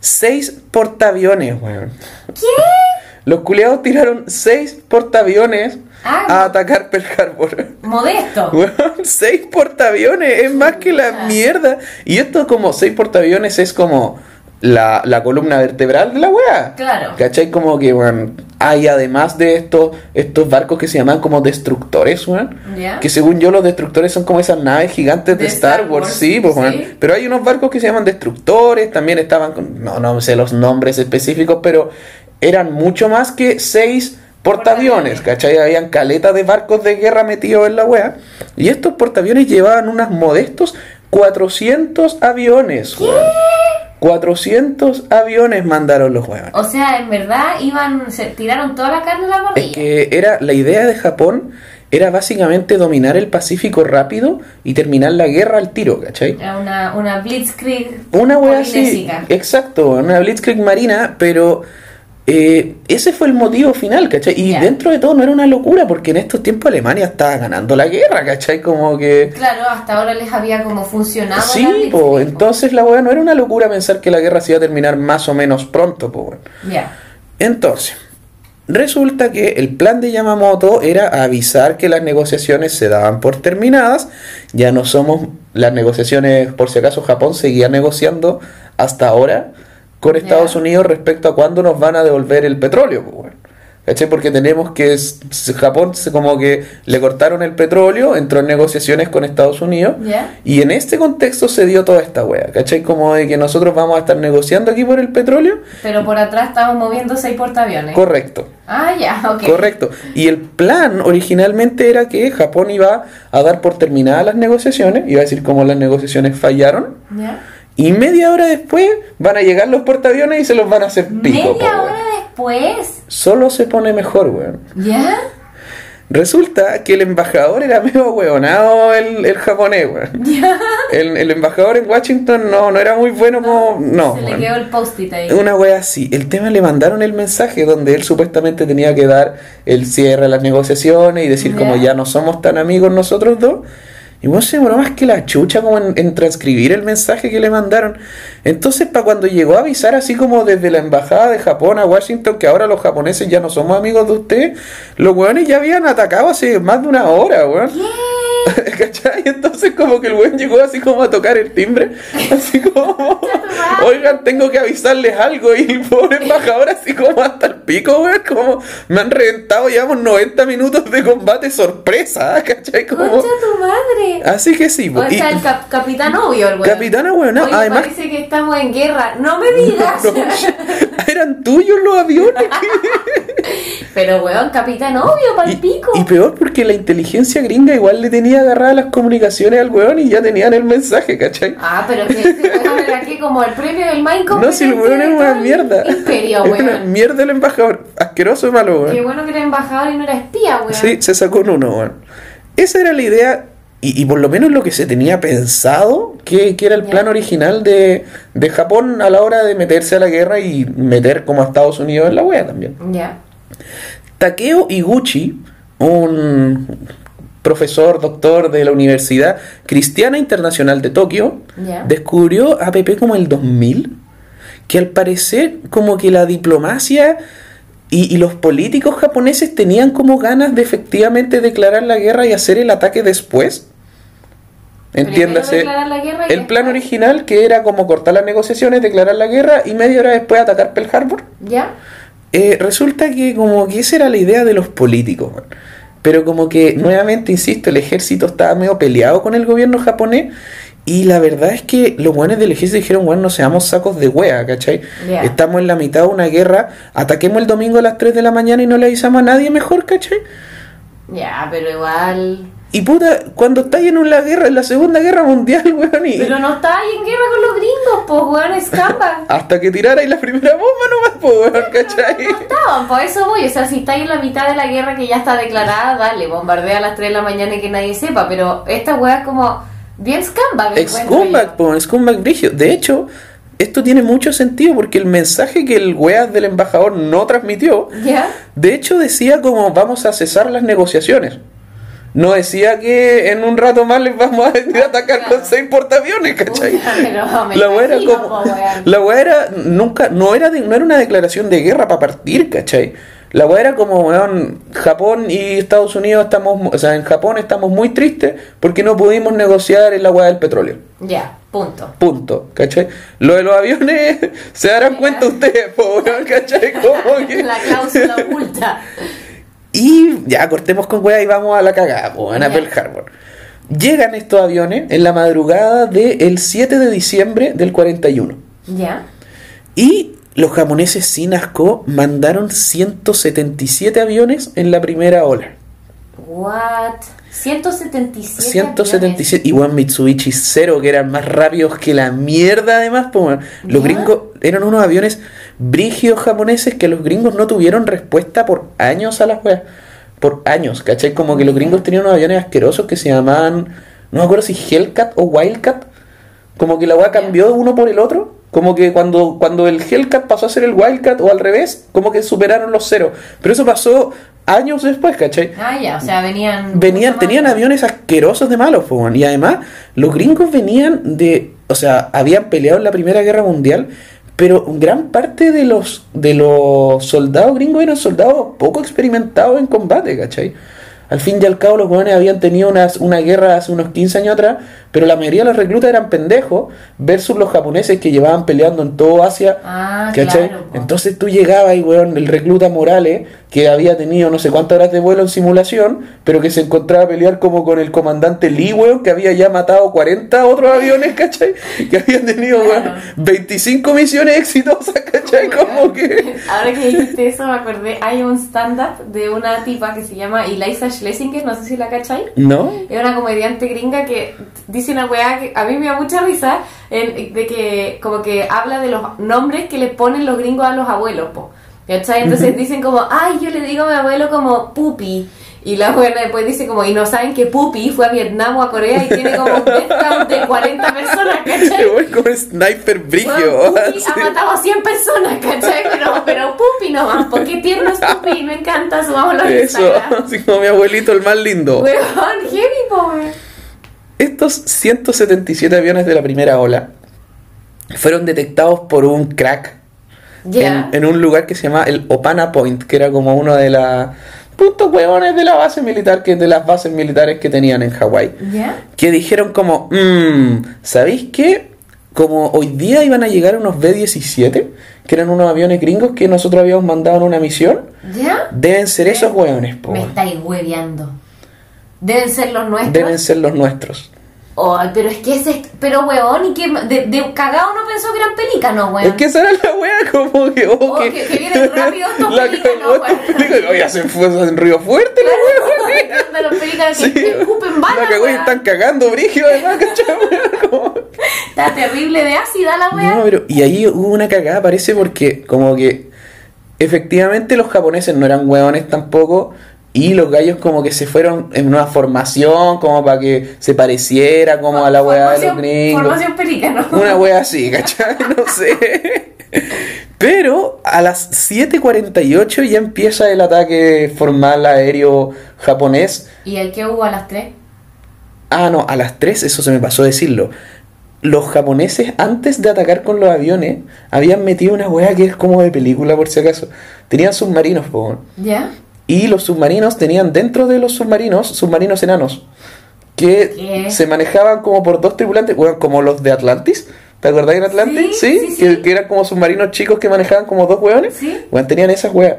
B: Seis portaaviones, weón.
A: ¿Qué?
B: Los culiados tiraron seis portaaviones
A: Ah,
B: a atacar Pearl Harbor.
A: Modesto. <laughs>
B: Seis portaaviones, es más que la mierda. Y esto como seis portaaviones es como la, la columna vertebral de la wea.
A: Claro.
B: ¿Cachai? Como que, bueno, hay además de estos, estos barcos que se llaman como destructores, weón.
A: ¿Ya?
B: Que según yo los destructores son como esas naves gigantes de,
A: De
B: Star,
A: Star
B: Wars,
A: Wars,
B: sí, pues,
A: sí.
B: Pero hay unos barcos que se llaman destructores, también estaban con, no, no sé los nombres específicos, pero eran mucho más que seis portaaviones. ¿cachai? Habían caletas de barcos de guerra metidos en la wea. Y estos portaaviones llevaban unos modestos 400 aviones, weón. 400 aviones mandaron los weones.
A: O sea, en verdad iban, se tiraron toda la carne a la
B: Es
A: parrilla.
B: que era la idea de Japón era básicamente dominar el Pacífico rápido y terminar la guerra al tiro, ¿cachai?
A: Era una, una blitzkrieg.
B: Una wea así, exacto, una blitzkrieg marina, pero eh, ese fue el motivo final, ¿cachai? Y dentro de todo no era una locura, porque en estos tiempos Alemania estaba ganando la guerra, ¿cachai? Como que...
A: Claro, hasta ahora les había como funcionado. la
B: Sí, po,
A: po.
B: entonces la wea no era una locura pensar que la guerra se iba a terminar más o menos pronto, po, weón.
A: Ya.
B: Entonces, resulta que el plan de Yamamoto era avisar que las negociaciones se daban por terminadas. Ya no somos las negociaciones, por si acaso Japón seguía negociando hasta ahora con. Estados Unidos respecto a cuándo nos van a devolver el petróleo. pues, bueno. ¿Cachai? Porque tenemos que Japón como que le cortaron el petróleo, entró en negociaciones con Estados Unidos y en este contexto se dio toda esta wea, ¿cachai? Como de que nosotros vamos a estar negociando aquí por el petróleo.
A: Pero por atrás estaban moviendo seis portaaviones.
B: Correcto.
A: ah, ya, ok.
B: Correcto. Y el plan originalmente era que Japón iba a dar por terminadas las negociaciones, iba a decir cómo las negociaciones fallaron,
A: ¿Ya?
B: Y media hora después van a llegar los portaaviones y se los van a hacer pico.
A: Media hora después.
B: Solo se pone mejor, weón.
A: ¿Ya?
B: Resulta que el embajador era medio hueonado el, el japonés, weón.
A: ¿Ya?
B: El, el embajador en Washington no, no era muy bueno como... No,
A: Se le quedó el post-it ahí.
B: Una wea así. El tema le mandaron el mensaje donde él supuestamente tenía que dar el cierre a las negociaciones y decir
A: Ya.
B: como ya no somos tan amigos nosotros dos. Y vos se demoró más que la chucha como en, en transcribir el mensaje que le mandaron. Entonces, para cuando llegó a avisar así como desde la embajada de Japón a Washington que ahora los japoneses ya no somos amigos de usted, los weones ya habían atacado hace más de una hora, weón. <laughs> ¿Cachai? Entonces como que el weón llegó así como a tocar el timbre, así como, <laughs> <laughs> oigan, tengo que avisarles algo y <laughs> pobre embajador así como hasta el pico, weón, como me han reventado, llevamos 90 minutos de combate sorpresa, <laughs> ¿cachai? Como,
A: ¡Concha tu madre!
B: así que sí, po.
A: O
B: y-
A: sea, el cap- capitán obvio, el weón.
B: Capitana, weón, no, además
A: parece que estamos en guerra. ¡No me digas!
B: no, <laughs> eran tuyos los aviones. <laughs>
A: Pero, weón, capitán obvio, pa'l
B: Y, peor porque la inteligencia gringa igual le tenía agarradas las comunicaciones al weón y ya tenían el mensaje, ¿cachai?
A: Ah, pero que este weón era <laughs> aquí como el premio del Minecraft.
B: No, si el weón era una mierda.
A: Imperio,
B: una
A: weón.
B: mierda el embajador. Asqueroso y malo, weón.
A: Qué bueno que era embajador y no era espía, weón.
B: Sí, se sacó en uno, weón. Esa era la idea, y, y por lo menos lo que se tenía pensado, que, que era el plan original de, de Japón a la hora de meterse a la guerra y meter como a Estados Unidos en la wea también.
A: Ya.
B: Takeo Iguchi, un profesor, doctor de la Universidad Cristiana Internacional de Tokio, descubrió APP como el 2000, que al parecer como que la diplomacia y, y los políticos japoneses tenían como ganas de efectivamente declarar la guerra y hacer el ataque después. Entiéndase. El plan original que era como cortar las negociaciones, declarar la guerra y media hora después atacar Pearl Harbor.
A: ¿Ya?
B: Eh, resulta que como que esa era la idea de los políticos. Pero como que, nuevamente, insisto, el ejército estaba medio peleado con el gobierno japonés Y la verdad es que los buenos del ejército dijeron, bueno, no seamos sacos de wea, ¿cachai? Estamos en la mitad de una guerra, ataquemos el domingo a las 3 de la mañana y no le avisamos a nadie mejor, ¿cachai?
A: Ya, pero igual.
B: Y puta, cuando estáis en una guerra, en la Segunda Guerra Mundial, <laughs> weón, y
A: Pero no está ahí en guerra con los gringos, pues, weón, escapa. <laughs>
B: hasta que tirarais la primera bomba nomás, po, weón, ¿cachai?
A: No estaban, por eso voy. O sea, si estáis en la mitad de la guerra que ya está declarada, dale, bombardea a las 3 de la mañana y que nadie sepa. Pero esta weá es como bien scumbag.
B: Scumbag, po, Scumbag brigio. De hecho, esto tiene mucho sentido porque el mensaje que el weas del embajador no transmitió,
A: ¿Ya?
B: de hecho decía como vamos a cesar las negociaciones. No decía que en un rato más les vamos a venir a atacar
A: Claro.
B: con seis portaaviones, ¿cachai? <laughs>
A: Me
B: La weá era como. La weá era. Nunca. No era, de- no era una declaración de guerra para partir, ¿cachai? La weá era como, weón, Japón y Estados Unidos estamos. O sea, en Japón estamos muy tristes porque no pudimos negociar en la weá del petróleo.
A: Ya, punto.
B: Punto, ¿cachai? Lo de los aviones, <laughs> se darán cuenta ustedes, po, ¿cachai? <laughs> Como que-
A: La cláusula oculta.
B: Y ya cortemos con weá y vamos a la cagada, po, weón, a
A: Ya.
B: Pearl Harbor. Llegan estos aviones en la madrugada del 7 de diciembre del 41.
A: ¿Ya?
B: Y los japoneses sin asco mandaron 177 aviones en la primera ola.
A: What? 177.
B: 177. Igual Mitsubishi Zero, que eran más rápidos que la mierda además. pues, bueno. Los
A: ¿Ya?
B: gringos eran unos aviones brígidos japoneses que los gringos no tuvieron respuesta por años a las weas. Por años, ¿cachai? Como que los gringos tenían unos aviones asquerosos que se llamaban, no me acuerdo si Hellcat o Wildcat. Como que la wea cambió de uno por el otro. Como que cuando, cuando el Hellcat pasó a ser el Wildcat o al revés, como que superaron los ceros. Pero eso pasó años después, ¿cachai?
A: Ah, ya, o sea, venían.
B: Venían, tenían aviones asquerosos de malos, y además los gringos venían de, o sea, habían peleado en la Primera Guerra Mundial, pero gran parte de los de los soldados gringos eran soldados poco experimentados en combate, ¿cachai? Al fin y al cabo los jóvenes habían tenido unas- una guerra hace unos 15 años atrás, pero la mayoría de los reclutas eran pendejos versus los japoneses que llevaban peleando en todo Asia.
A: Ah,
B: ¿Cachai?
A: claro.
B: Entonces tú llegabas y, weón, el recluta Morales, que había tenido no sé cuántas horas de vuelo en simulación, pero que se encontraba a pelear como con el comandante Lee, weón, que había ya matado 40 otros aviones, ¿cachai? <laughs> Que habían tenido, weón,
A: Claro.
B: 25 misiones exitosas, ¿cachai? <laughs> Como que...
A: Ahora que dijiste eso, me acordé. Hay un stand-up de una tipa que se llama Eliza Schlesinger, no sé si la cachai.
B: ¿No?
A: Es una comediante gringa que dice una weá que a mí me da mucha risa, en- de que como que habla de los nombres que le ponen los gringos a los abuelos, po. ¿Cachai? Entonces dicen como, ay, yo le digo a mi abuelo como Pupi. Y la buena después dice como, y no saben que Pupi fue a Vietnam o a Corea y tiene como un death de 40 personas, ¿cachai? <laughs>
B: Weón, como sniper brigio.
A: Bueno, Pupi <laughs> ha matado a 100 personas, ¿cachai? Pero, pero Pupi nomás, porque tierno es Pupi, me encanta, subámoslo en
B: Eso, <laughs> así como mi abuelito, el más lindo.
A: Weón, heavy, pobre.
B: Estos 177 aviones de la primera ola fueron detectados por un crack En, en un lugar que se llama el Opana Point, que era como uno de las puntos huevones de la base militar, que de las bases militares que tenían en Hawái. Que dijeron como, mmm, ¿sabéis qué? Como hoy día iban a llegar unos B-17, que eran unos aviones gringos que nosotros habíamos mandado en una misión, deben ser esos huevones, po.
A: Me estáis hueveando. Deben ser los nuestros.
B: Deben ser los nuestros.
A: Ay, pero es que ese. Pero, weón, y que. De, de cagado no pensó que eran pelícanos, weón.
B: Es que esa era la wea, como que, oh,
A: Oh, que- que vienen rápido <laughs> estos pelícanos, weón.
B: Oye, hacen fuerza en Río Fuerte, la wea.
A: de los pelícanos que <laughs>
B: Sí,
A: escupen balas,
B: la cagó y
A: weón.
B: están cagando brígido además, <laughs> ¿cachai? Como-
A: Está terrible de ácida la weá.
B: No, pero y ahí hubo una cagada, parece, porque como que efectivamente los japoneses no eran hueones tampoco. Y los gallos como que se fueron en una formación como para que se pareciera como a la weá de los gringos.
A: Formación pelícano.
B: Una wea así, ¿cachai? <laughs> No sé. Pero a las 7.48 ya empieza el ataque formal aéreo japonés.
A: ¿Y el que hubo a las 3?
B: Ah, no, a las 3, eso se me pasó decirlo. Los japoneses, antes de atacar con los aviones, habían metido una wea que es como de película, por si acaso. Tenían submarinos, po.
A: ¿Ya?
B: Y los submarinos tenían dentro de los submarinos, submarinos enanos. Que
A: ¿Qué?
B: se manejaban como por dos tripulantes, bueno, como los de Atlantis. ¿Te acordás en Atlantis?
A: Sí, sí,
B: Que,
A: sí.
B: que eran como submarinos chicos que manejaban como dos hueones. Bueno, tenían esas weas.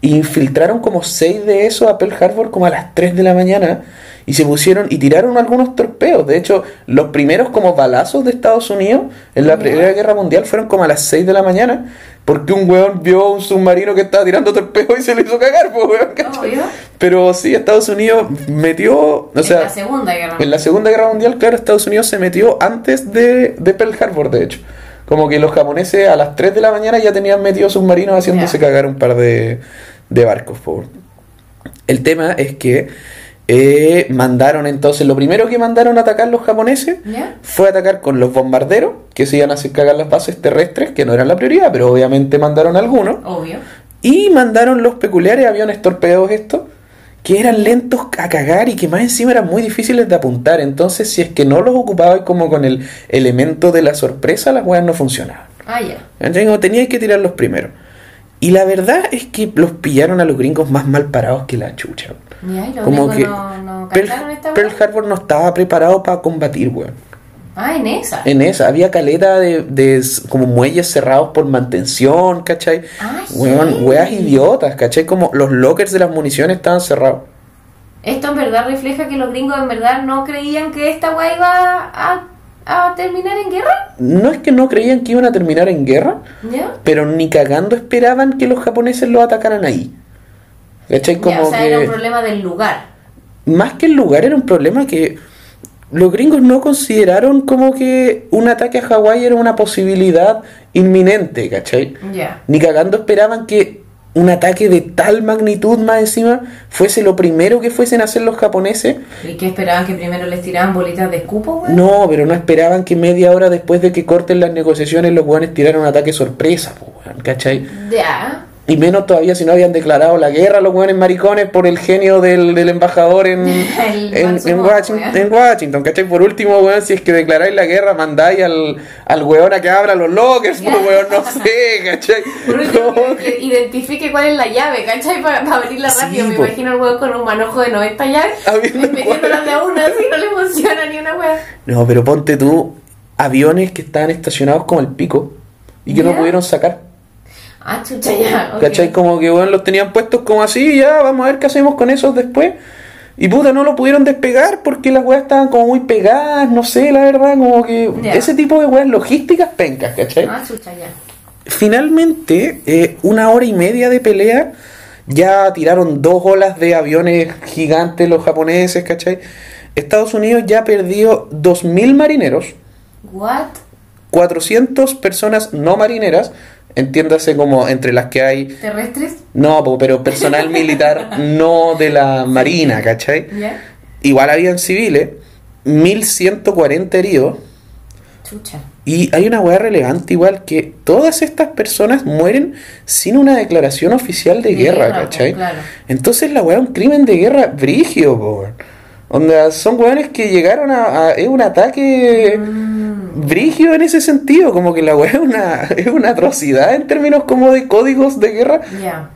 B: infiltraron como seis de esos a Pearl Harbor como a las 3 de la mañana y se pusieron y tiraron algunos torpedos. De hecho, los primeros como balazos de Estados Unidos en la Primera Guerra Mundial fueron como a las 6 de la mañana porque un weón vio un submarino que estaba tirando torpedos y se le hizo cagar, pues, weón. Pero sí, Estados Unidos metió, o sea,
A: en la Segunda Guerra
B: en la Segunda Guerra Mundial, claro, Estados Unidos se metió antes de, de Pearl Harbor, de hecho. Como que los japoneses a las 3 de la mañana ya tenían metido submarinos haciéndose
A: Ya.
B: cagar un par de, de barcos. po. El tema es que eh, mandaron entonces, lo primero que mandaron a atacar los japoneses
A: ¿Ya?
B: fue atacar con los bombarderos, que se iban a hacer cagar las bases terrestres, que no eran la prioridad, pero obviamente mandaron algunos.
A: Obvio.
B: Y mandaron los peculiares aviones torpedos estos, que eran lentos a cagar y que más encima eran muy difíciles de apuntar. Entonces, si es que no los ocupabas como con el elemento de la sorpresa, las weas no funcionaban.
A: Ah, ya.
B: Como teníais que tirarlos primero. Y la verdad es que los pillaron a los gringos más mal parados que la chucha. Como que
A: no, no
B: Pearl,
A: esta?
B: Harbor no estaba preparado para combatir, weón.
A: Ah, en esa.
B: En esa, había caleta de, de como muelles cerrados por mantención, ¿cachai?
A: Ay,
B: Weón,
A: sí.
B: weas idiotas, ¿cachai? Como los lockers de las municiones estaban cerrados.
A: Esto en verdad refleja que los gringos en verdad no creían que esta weá iba a, a terminar en guerra.
B: No es que no creían que iban a terminar en guerra,
A: ¿Ya?
B: pero ni cagando esperaban que los japoneses los atacaran ahí. ¿Cachai? Como
A: Ya, o sea,
B: que
A: era un problema del lugar.
B: más que el lugar era un problema que los gringos no consideraron como que un ataque a Hawái era una posibilidad inminente, ¿cachai?
A: Ya.
B: Ni cagando esperaban que un ataque de tal magnitud más encima fuese lo primero que fuesen a hacer los japoneses.
A: ¿Y qué esperaban que primero les tiraban bolitas de escupo?
B: No, pero no esperaban que media hora después de que corten las negociaciones los guanes tiraran un ataque sorpresa, weón, ¿cachai?
A: Ya.
B: Y menos todavía si no habían declarado la guerra los buenos maricones por el genio del, del embajador en, <laughs> en, Washington,
A: weón.
B: en Washington, ¿cachai? Por último, weón, si es que declaráis la guerra, mandáis al, al weón a que abra los lockers, pues weón, no sé, ¿cachai?
A: Por último, que identifique cuál es la llave, ¿cachai? Para, abrirla
B: Sí,
A: rápido. Me
B: po.
A: imagino el weón con un manojo de 90 llaves.
B: Abriendo
A: Metiéndolas de una, así no le funciona ni una weá.
B: No, pero ponte tú aviones que estaban estacionados como el pico y que no pudieron sacar.
A: Ah, chucha, ya.
B: ¿Cachai? Como que bueno, los tenían puestos como así, ya, vamos a ver qué hacemos con esos después. Y puta, no lo pudieron despegar porque las weas estaban como muy pegadas, no sé, la verdad, como que ese tipo de weas logísticas pencas, ¿cachai?
A: Ah, chucha, ya.
B: Finalmente, eh, una hora y media de pelea, ya tiraron dos olas de aviones gigantes los japoneses, ¿cachai? Estados Unidos ya perdió 2.000 marineros,
A: What?
B: 400 personas no marineras, entiéndase como entre las que hay
A: ¿Terrestres?
B: no, pero personal <laughs> militar no de la marina, ¿cachai?
A: Ya.
B: Igual habían civiles, 1140 heridos.
A: Chucha.
B: Y hay una hueá relevante igual que todas estas personas mueren sin una declaración oficial de,
A: De
B: guerra,
A: guerra,
B: ¿cachai?
A: claro.
B: Entonces la weá es un crimen de guerra brigio, po. Onda, son weones que llegaron a, a- es un ataque
A: Mm.
B: brigio en ese sentido, como que la weá es una, <laughs> es una atrocidad en términos como de códigos de guerra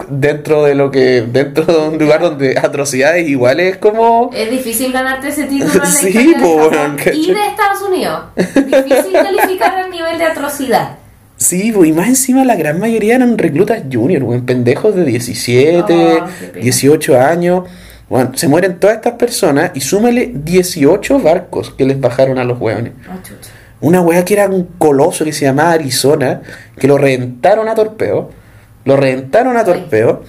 B: dentro de lo que dentro de un lugar donde atrocidades iguales como
A: Es difícil ganarte ese título en la <laughs>
B: Sí,
A: de
B: po,
A: y de Estados Unidos. Difícil calificar el nivel de atrocidad.
B: Sí, pues, y más encima la gran mayoría eran reclutas junior, weón, pendejos de 17,
A: Oh, qué pena.
B: 18 años. Bueno, se mueren todas estas personas y súmale 18 barcos que les bajaron a los weones.
A: Ah.
B: Una wea que era un coloso que se llamaba Arizona, que lo reventaron a torpeo. Lo reventaron a torpeo.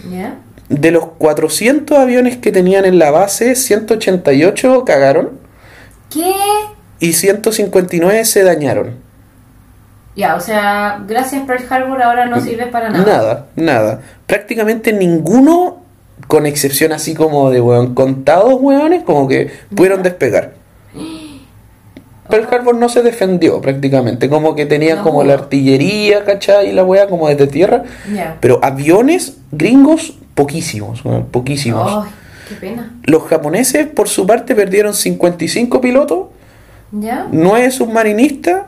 B: De los 400 aviones que tenían en la base, 188 cagaron
A: ¿Qué?
B: y 159 se dañaron.
A: Ya, o sea, gracias Pearl Harbor ahora no sirve para nada.
B: Nada, nada. Prácticamente ninguno, con excepción así como de weón, contados weones, como que pudieron despegar. Pearl Harbor no se defendió prácticamente, como que tenían
A: No
B: como la artillería, ¿cachai? Y la wea como desde tierra. Pero aviones gringos, poquísimos, weón, poquísimos.
A: Ay, qué pena.
B: Los japoneses, por su parte, perdieron 55 pilotos,
A: ¿Ya?
B: 9 submarinistas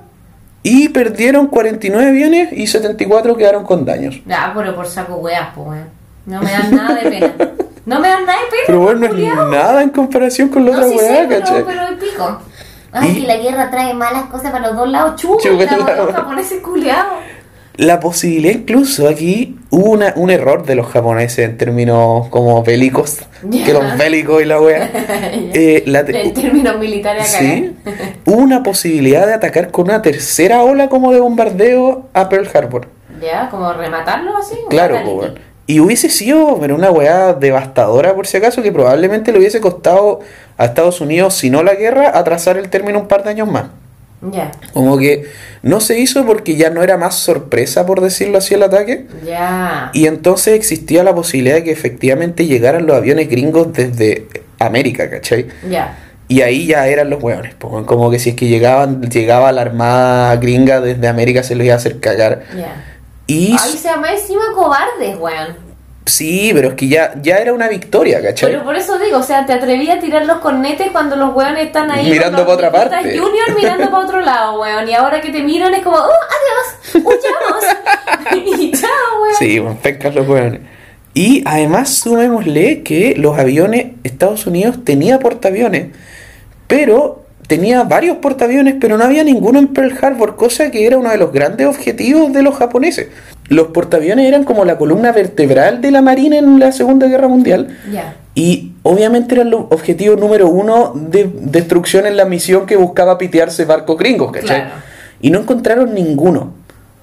B: y perdieron 49 aviones y 74 quedaron con daños.
A: Ya, pero por saco weas, pues, weón. No me dan nada de pena. No me dan nada de pena.
B: Pero bueno, no es nada en comparación con la
A: No,
B: otra
A: sí
B: weá,
A: sé, pero,
B: ¿cachai?
A: pero el pico. Ay,
B: Y-
A: que la guerra trae malas cosas para los dos lados. Chupa, los japoneses culiados.
B: La posibilidad incluso aquí hubo una, un error de los japoneses en términos como bélicos,
A: Ya.
B: que los bélicos y la wea. <laughs> Eh, la
A: En términos militares acá.
B: Sí. Hubo una posibilidad de atacar con una tercera ola como de bombardeo a Pearl Harbor.
A: Ya, como rematarlo así.
B: Claro,
A: fatality.
B: Y hubiese sido pero una weá devastadora por si acaso que probablemente le hubiese costado a Estados Unidos, si no la guerra, atrasar el término un par de años más.
A: Ya,
B: Como que no se hizo porque ya no era más sorpresa, por decirlo así, el ataque.
A: ya.
B: Y entonces existía la posibilidad de que efectivamente llegaran los aviones gringos desde América, ¿cachai?
A: Ya.
B: Y ahí ya eran los hueones, weón. como que si es que llegaban, llegaba la armada gringa desde América se los iba a hacer cagar. Y
A: Ay, se llama encima cobardes, weón.
B: sí, pero es que ya, ya era una victoria, ¿cachai?
A: Pero por eso digo, o sea, te atreví a tirar los cornetes cuando los weones están ahí.
B: Mirando
A: con los
B: pa' otra parte.
A: Junior mirando para otro lado, weón. Y ahora que te miran es como, ¡oh, adiós! ¡Huyamos! <laughs> <laughs> y chao, weón.
B: Sí, bueno, pencas los hueones. Y además sumémosle que los aviones, Estados Unidos tenía portaaviones, pero tenía varios portaaviones, pero no había ninguno en Pearl Harbor, cosa que era uno de los grandes objetivos de los japoneses. Los portaaviones eran como la columna vertebral de la Marina en la Segunda Guerra Mundial. Y obviamente era el objetivo número uno de destrucción en la misión que buscaba pitearse barcos gringos, ¿cachai?
A: Claro.
B: Y no encontraron ninguno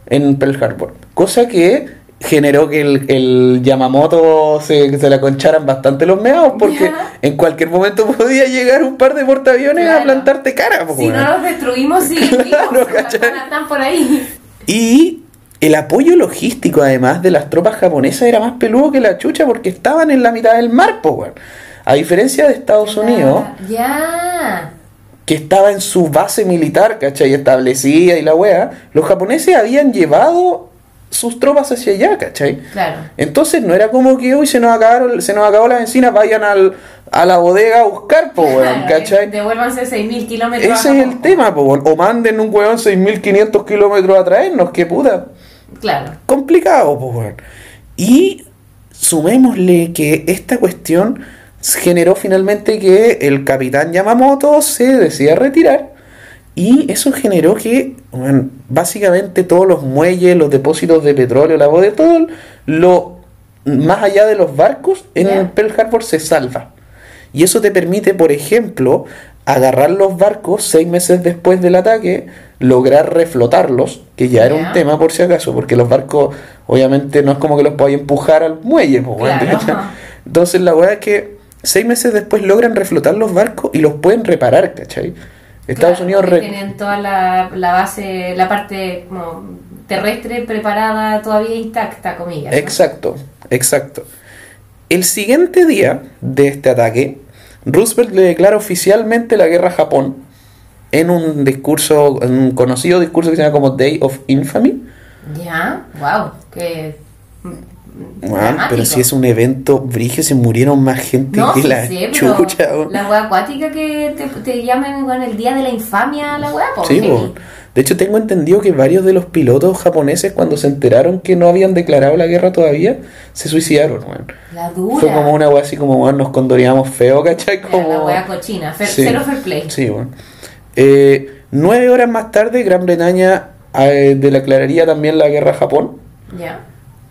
B: en Pearl Harbor. Cosa que generó que el, el Yamamoto se, se la concharan bastante los meados, porque
A: Ya.
B: en cualquier momento <laughs> podía llegar un par de portaaviones a plantarte cara.
A: Si no los destruimos, sí. <laughs>
B: Claro.
A: Están- por ahí.
B: Y el apoyo logístico, además de las tropas japonesas, era más peludo que la chucha porque estaban en la mitad del mar, po, weón. A diferencia de Estados Unidos,
A: Ya.
B: que estaba en su base militar, ¿cachai? Establecida y la wea, los japoneses habían llevado sus tropas hacia allá, ¿cachai?
A: Claro.
B: Entonces no era como que hoy se nos acabaron, se nos acabó la benzina, vayan al, a la bodega a buscar, po, weón,
A: Claro,
B: ¿cachai?
A: Devuélvanse 6.000 kilómetros.
B: Ese es el tema, po. O manden un weón 6.500 kilómetros a traernos, que puta
A: Claro.
B: complicado, weón. Y sumémosle que esta cuestión generó finalmente que el capitán Yamamoto se decida retirar. Y eso generó que, básicamente todos los muelles, los depósitos de petróleo, la de todo lo más allá de los barcos en
A: Ya.
B: Pearl Harbor se salva. Y eso te permite, por ejemplo, agarrar los barcos seis meses después del ataque, lograr reflotarlos, que ya era un tema por si acaso, porque los barcos obviamente no es como que los podáis empujar al muelle. pues,
A: Claro.
B: Entonces la weá es que seis meses después logran reflotar los barcos y los pueden reparar, ¿cachai? Estados
A: Claro,
B: Unidos... re-
A: Tienen toda la, la base, la parte como terrestre preparada todavía intacta, comillas. ¿no?
B: Exacto, exacto. El siguiente día de este ataque, Roosevelt le declara oficialmente la guerra a Japón en un discurso, en un conocido discurso que se llama como Day of Infamy.
A: Ya, wow, que.
B: Weón, pero si es un evento brigio, se murieron más gente
A: No,
B: que
A: sí
B: la
A: sé,
B: chucha.
A: la wea acuática que te, te llaman con el día de la infamia, la wea,
B: Sí. De hecho, tengo entendido que varios de los pilotos japoneses, cuando se enteraron que no habían declarado la guerra todavía, se suicidaron. weón.
A: La dura.
B: Fue como una wea así como, weón, nos condoríamos feo, ¿cachai? Como...
A: La wea cochina, fer-
B: Sí.
A: cero fair play.
B: Sí, bueno. Eh, nueve horas más tarde, Gran Bretaña eh, declararía también la guerra a Japón.
A: Ya.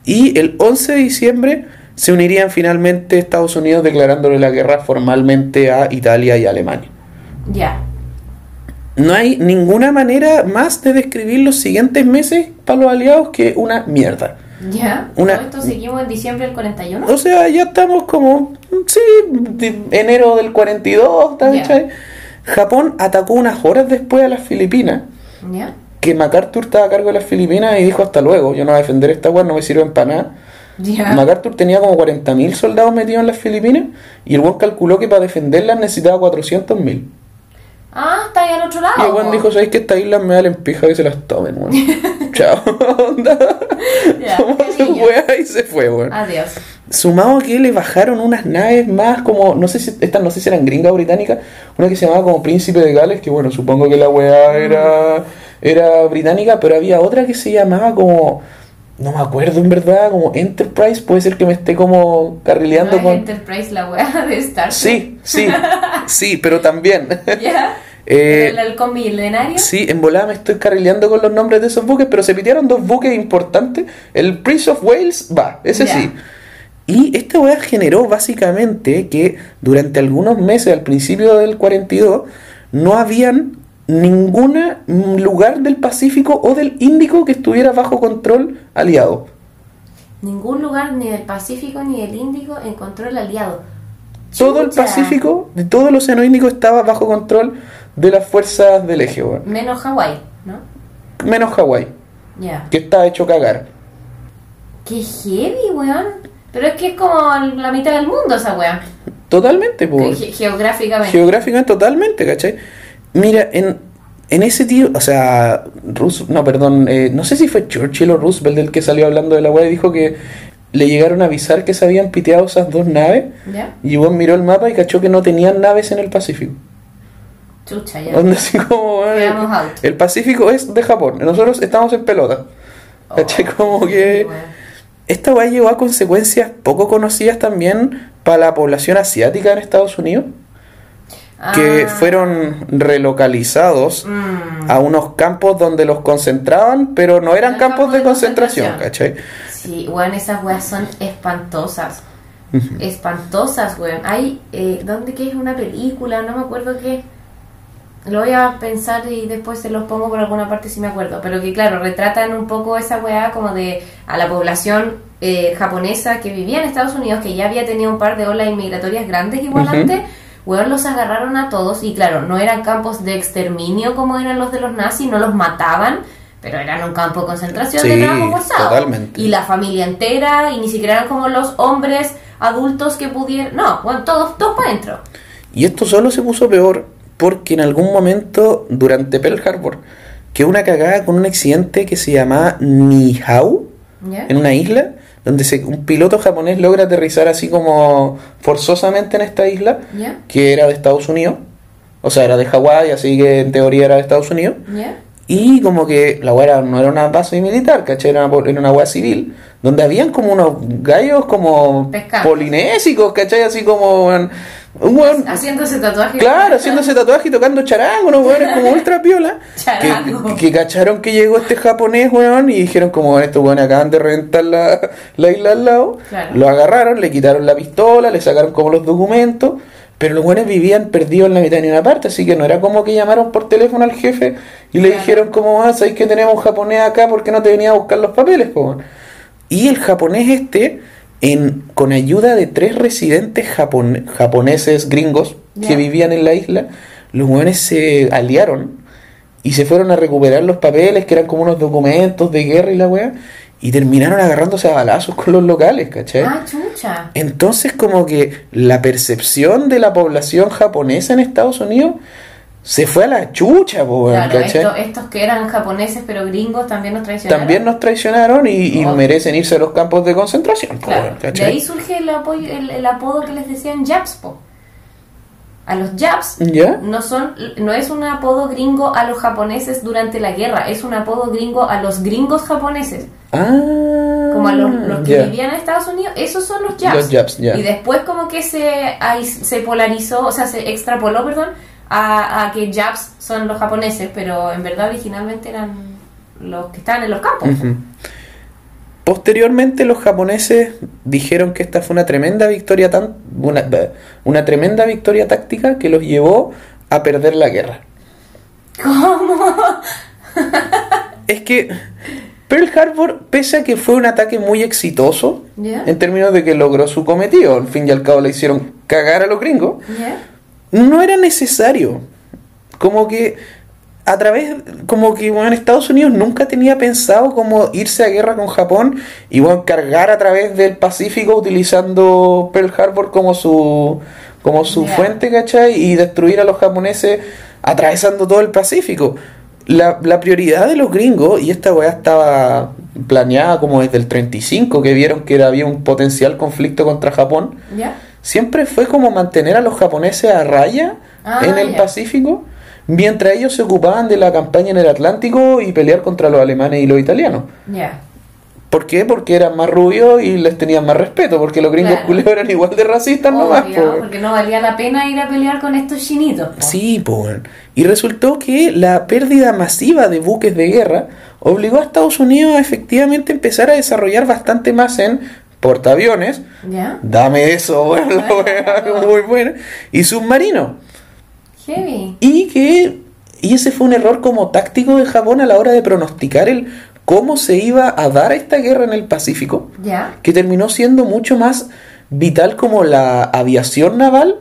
B: Y el 11 de diciembre se unirían finalmente Estados Unidos declarándole la guerra formalmente a Italia y Alemania.
A: Ya.
B: No hay ninguna manera más de describir los siguientes meses para los aliados que una mierda.
A: Ya.
B: Una-
A: ¿Todo esto seguimos en diciembre del 41?
B: O sea, ya estamos como, sí, de enero del 42,
A: Ya.
B: ¿cachai? Japón atacó unas horas después a las Filipinas.
A: Ya.
B: Que MacArthur estaba a cargo de las Filipinas y dijo hasta luego, yo no voy a defender esta weá, no me sirven para nada. MacArthur tenía como 40.000 soldados metidos en las Filipinas y el buen calculó que para defenderlas necesitaba 400.000.
A: Ah, está ahí al otro lado.
B: Y el dijo, ¿sabéis que estas islas me valen pija que se las tomen, weón? <laughs> Chao. <laughs> Onda. Tomó su weá y se fue, weón.
A: Adiós.
B: Sumado a que le bajaron unas naves más como, no sé si, estas no sé si eran gringas o británicas, una que se llamaba como Príncipe de Gales, que bueno, supongo que la weá era, era británica, pero había otra que se llamaba como, no me acuerdo en verdad, como Enterprise, puede ser que me esté como carrileando
A: ¿No
B: con...
A: Enterprise la wea de Star Trek?
B: Sí, sí, <laughs> sí, pero también.
A: Ya. <laughs>
B: Eh,
A: ¿El halcón milenario?
B: Sí, en volada me estoy carrileando con los nombres de esos buques, pero se pitearon dos buques importantes. El Prince of Wales, va, ese sí. Y esta weá generó básicamente que durante algunos meses, al principio del 42, no habían ningún lugar del Pacífico o del Índico que estuviera bajo control aliado.
A: Ningún lugar ni del Pacífico ni del Índico encontró el aliado.
B: Todo el. Pacífico, todo el Océano Índico estaba bajo control de las fuerzas del eje, weón.
A: Menos Hawái, ¿no?
B: Menos Hawái,
A: Ya.
B: que está hecho cagar.
A: Qué heavy, weón. Pero es que es como la mitad del mundo esa weá.
B: Totalmente, pues.
A: Ge- geográficamente.
B: Geográficamente, totalmente, ¿cachai? Mira, en, en ese tío, o sea, Roosevelt, no, perdón, eh, no sé si fue Churchill o Roosevelt el que salió hablando de la weá y dijo que le llegaron a avisar que se habían piteado esas dos naves.
A: ¿Ya?
B: Y Juan miró el mapa y cachó que no tenían naves en el Pacífico.
A: Chucha, ya.
B: Donde así como,
A: out.
B: el Pacífico es de Japón, nosotros estamos en pelota. ¿Cachai? Como que
A: Oh.
B: Esta weá llevó a consecuencias poco conocidas también para la población asiática en Estados Unidos, que
A: Ah,
B: fueron relocalizados
A: mm,
B: a unos campos donde los concentraban, pero no eran campos
A: campos
B: de
A: de
B: concentración,
A: concentración.
B: ¿cachai?
A: Sí, weón, esas weas son espantosas. Espantosas, weón. Hay, eh, ¿dónde que es una película? No me acuerdo qué. Lo voy a pensar y después se los pongo por alguna parte si me acuerdo. Pero que claro, retratan un poco esa weá como de a la población eh, japonesa que vivía en Estados Unidos, que ya había tenido un par de olas inmigratorias grandes igual
B: Ujú.
A: antes. Weón, los agarraron a todos y claro, no eran campos de exterminio como eran los de los nazis, no los mataban, pero eran un campo de concentración de trabajo forzado.
B: totalmente.
A: Y la familia entera, y ni siquiera eran como los hombres adultos que pudieran. No, bueno, todos, todos para adentro.
B: Y esto solo se puso peor porque en algún momento durante Pearl Harbor quedó una cagada con un accidente que se llamaba Nihau en una isla donde se- un piloto japonés logra aterrizar así como forzosamente en esta isla que era de Estados Unidos, o sea, era de Hawái, así que en teoría era de Estados Unidos. Y como que la weá no era una base militar, ¿cachai? Era una, era una weá civil, donde habían como unos gallos como polinésicos, ¿cachai? Así como un weón,
A: Haciéndose tatuajes.
B: claro, haciéndose tatuaje y tocando charango, unos weones como ultra piola, <laughs> que, que cacharon que llegó este japonés, weón, y dijeron como "Bueno, estos weones acaban de reventar la, la isla al lado,
A: Claro.
B: lo agarraron, le quitaron la pistola, le sacaron como los documentos, pero los buenos vivían perdidos en la mitad de una parte, así que no era como que llamaron por teléfono al jefe y le
A: Claro.
B: dijeron como, ah, ¿sabes que tenemos un japonés acá? ¿Por qué no te venía a buscar los papeles, po, weón?". Y el japonés este, en, con ayuda de tres residentes japone- japoneses gringos que vivían en la isla, los buenos se aliaron y se fueron a recuperar los papeles, que eran como unos documentos de guerra y la weá, y terminaron agarrándose a balazos con los locales, ¿cachai?
A: Ah, chucha.
B: Entonces como que la percepción de la población japonesa en Estados Unidos se fue a la chucha, po,
A: Claro, estos que eran japoneses pero gringos también nos traicionaron.
B: También nos traicionaron y, y
A: Oh.
B: merecen irse a los campos de concentración, po,
A: Claro. De ahí surge el, apoyo, el, el apodo que les decían Japs, po. A los Japs
B: ¿Ya?
A: no son no es un apodo gringo a los japoneses durante la guerra, es un apodo gringo a los gringos japoneses.
B: Ah,
A: Como a los, los que vivían en Estados Unidos, esos son los Japs.
B: Los Japs, ya.
A: Y después como que se, se polarizó, o sea, se extrapoló, perdón, a, a que Japs son los japoneses, pero en verdad originalmente eran los que estaban en los campos.
B: Posteriormente los japoneses dijeron que esta fue una tremenda victoria tan una, una tremenda victoria táctica que los llevó a perder la guerra.
A: ¿Cómo?
B: Es que Pearl Harbor, pese a que fue un ataque muy exitoso, en términos de que logró su cometido, al fin y al cabo le hicieron cagar a los gringos. No era necesario. Como que a través, como que bueno, Estados Unidos nunca tenía pensado como irse a guerra con Japón y bueno, cargar a través del Pacífico utilizando Pearl Harbor como su, como su fuente, ¿cachai? Y destruir a los japoneses atravesando todo el Pacífico. La, la prioridad de los gringos, y esta weá estaba planeada como desde el 35, que vieron que había un potencial conflicto contra Japón. Siempre fue como mantener a los japoneses a raya
A: Ah,
B: en el. Pacífico, mientras ellos se ocupaban de la campaña en el Atlántico y pelear contra los alemanes y los italianos. ¿Por qué? Porque eran más rubios y les tenían más respeto, porque los gringos
A: Claro.
B: culeros eran igual de racistas nomás. Po,
A: porque no valía la pena ir a pelear con estos chinitos. po.
B: Sí, weón. Y resultó que la pérdida masiva de buques de guerra obligó a Estados Unidos a efectivamente empezar a desarrollar bastante más en portaaviones.
A: ¿Ya?
B: Dame eso, <laughs> weá, muy buena. Y submarinos.
A: Heavy.
B: Y que y ese fue un error como táctico de Japón a la hora de pronosticar el cómo se iba a dar esta guerra en el Pacífico,
A: ¿Ya?
B: que terminó siendo mucho más vital como la aviación naval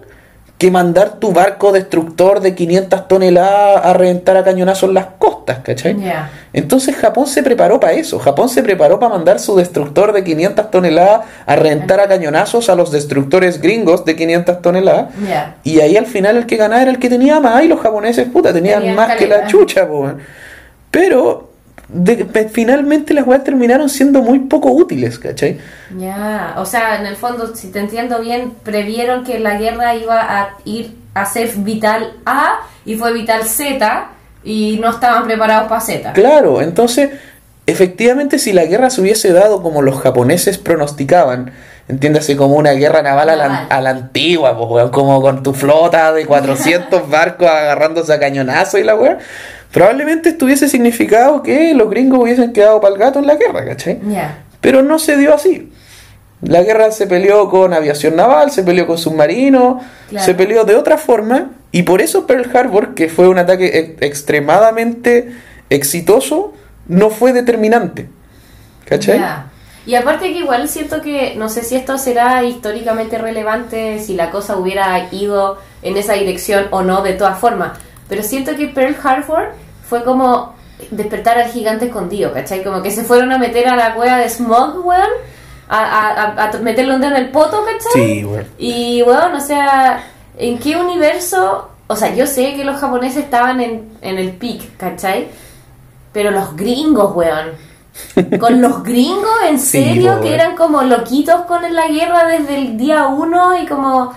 B: que mandar tu barco destructor de 500 toneladas a reventar a cañonazos las costas, ¿cachai?
A: Ya.
B: Entonces Japón se preparó para eso. Japón se preparó para mandar su destructor de 500 toneladas a reventar a cañonazos a los destructores gringos de 500 toneladas. Y ahí al final el que ganaba era el que tenía más. Y los japoneses, puta, tenían
A: Tenían
B: más que la chucha, po. Pero de- finalmente las weas terminaron siendo muy poco útiles, ¿cachai?
A: Ya, o sea, en el fondo, si te entiendo bien, previeron que la guerra iba a ir a ser vital A y fue vital Z y no estaban preparados para Z.
B: Claro, entonces, efectivamente, si la guerra se hubiese dado como los japoneses pronosticaban, entiéndase como una guerra naval a la, a la antigua, pues, weón, como con tu flota de 400 <laughs> barcos agarrándose a cañonazo y la weá, probablemente esto hubiese significado que los gringos hubiesen quedado para el gato en la guerra, ¿cachai? Pero no se dio así. La guerra se peleó con aviación naval, se peleó con submarinos,
A: Claro.
B: se peleó de otra forma y por eso Pearl Harbor, que fue un ataque ex- extremadamente exitoso, no fue determinante. ¿Cachai?
A: Y aparte que igual siento que, no sé si esto será históricamente relevante, si la cosa hubiera ido en esa dirección o no, de todas formas. Pero siento que Pearl Harbor fue como despertar al gigante escondido, ¿cachai? Como que se fueron a meter a la cueva de Smog, weón, a, a, a, meterle un dedo en el poto, ¿cachai?
B: Sí, bueno.
A: Y bueno, o sea, ¿en qué universo? O sea, yo sé que los japoneses estaban en, en el pic, ¿cachai? Pero los gringos, weón. <laughs> Con los gringos, en serio, que
B: weón.
A: eran como loquitos con la guerra desde el día uno y como...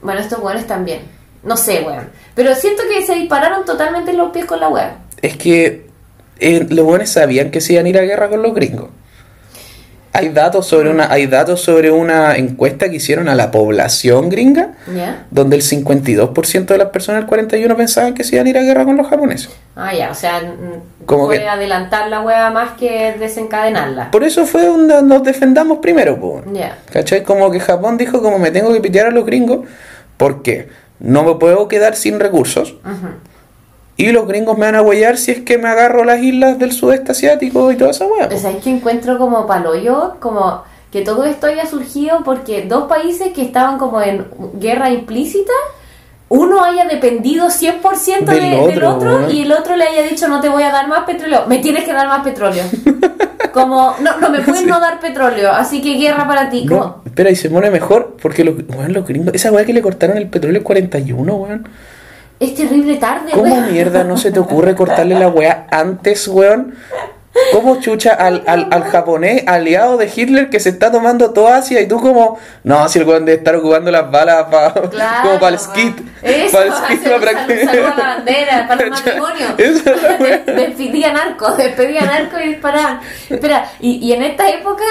A: Bueno, estos weones también. No sé, weón. Pero siento que se dispararon totalmente en los pies con la weón.
B: Es que eh, los buenos sabían que se iban a ir a guerra con los gringos. Hay datos sobre una, hay datos sobre una encuesta que hicieron a la población gringa, donde el 52% de las personas del 41 pensaban que se iban a ir a guerra con los japoneses.
A: Ah, ya, o sea,
B: Como
A: fue
B: que-
A: adelantar la weá más que desencadenarla.
B: Por eso fue donde nos defendamos primero.
A: Ya.
B: ¿Cachai? Como que Japón dijo como me tengo que pitear a los gringos porque no me puedo quedar sin recursos y los gringos me van a huellar si es que me agarro las islas del sudeste asiático y toda esa hueá.
A: O sea, es que encuentro como paloyo, como que todo esto haya surgido porque dos países que estaban como en guerra implícita, uno haya dependido 100% de-
B: Del
A: del
B: otro,
A: y el otro le haya dicho no te voy a dar más petróleo, me tienes que dar más petróleo. <laughs> como, no, no me puedes
B: Sí.
A: no dar petróleo, así que guerra para ti. Como,
B: No, espera, y se pone mejor porque los, weón, los gringos, esa weá que le cortaron el petróleo en 41, weón.
A: es terrible tarde,
B: ¿Cómo
A: weón.
B: mierda no se te ocurre cortarle la weá antes, weón? ¿Cómo chucha al, al, al japonés aliado de Hitler que se está tomando toda Asia y tú como, no, si el weón debe estar ocupando las balas pa-
A: Claro,
B: como para el skit.
A: Eso,
B: para el skit para
A: la bandera, para el matrimonio. <laughs>
B: Esa es la <laughs> weá.
A: Despedían arco, despedían arco y disparaban. Espera, y, y en esta época,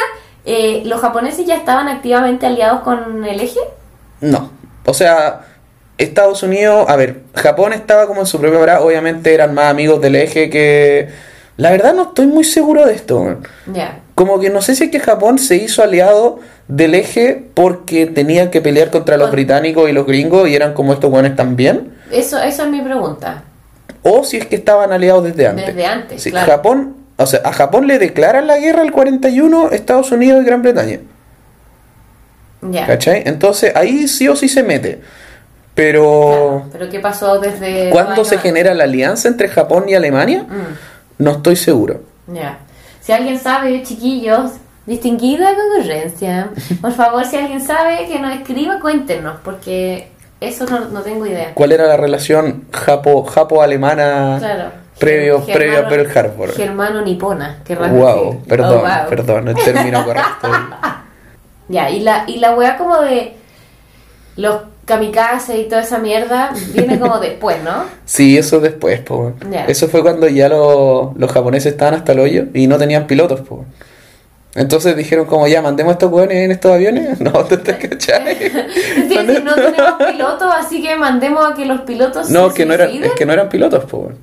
A: eh, ¿los japoneses ya estaban activamente aliados con el eje?
B: No, o sea, Estados Unidos, a ver, Japón estaba como en su propia obviamente eran más amigos del eje que... La verdad no estoy muy seguro de esto.
A: Ya.
B: Como que no sé si es que Japón se hizo aliado del eje porque tenían que pelear contra los británicos y los gringos y eran como estos buenos también.
A: Eso, eso es mi pregunta.
B: O si es que estaban aliados desde antes.
A: Desde antes,
B: Sí,
A: claro.
B: Japón, o sea, a Japón le declaran la guerra el 41 Estados Unidos y Gran Bretaña.
A: Ya.
B: ¿Cachai? Entonces ahí sí o sí se mete. Pero
A: Claro, Pero ¿qué pasó desde...
B: ¿cuándo se genera la alianza entre Japón y Alemania?
A: antes?
B: No estoy seguro.
A: Ya. Si alguien sabe, chiquillos, distinguida concurrencia, por favor, si alguien sabe, que nos escriba, cuéntenos, porque eso no, no tengo idea.
B: ¿Cuál era la relación japo- japo-alemana
A: Claro.
B: previo,
A: Germano-
B: previo a Pearl Harbor?
A: Germano-nipona. querrás
B: Wow,
A: decir.
B: perdón,
A: Oh, wow.
B: perdón, el término correcto. <laughs>
A: Ya, y la, y la weá como de los kamikaze y toda esa mierda viene como <laughs> después, ¿no?
B: Sí, eso después, po. Eso fue cuando ya lo- los japoneses estaban hasta el hoyo y no tenían pilotos, po. Entonces dijeron como ya, mandemos estos hueones en estos aviones. <laughs> No, ¿te, te cachai? <laughs>
A: Es decir, no tenemos pilotos, así que mandemos a que los pilotos
B: No,
A: se
B: que no eran, es que no eran pilotos, pues.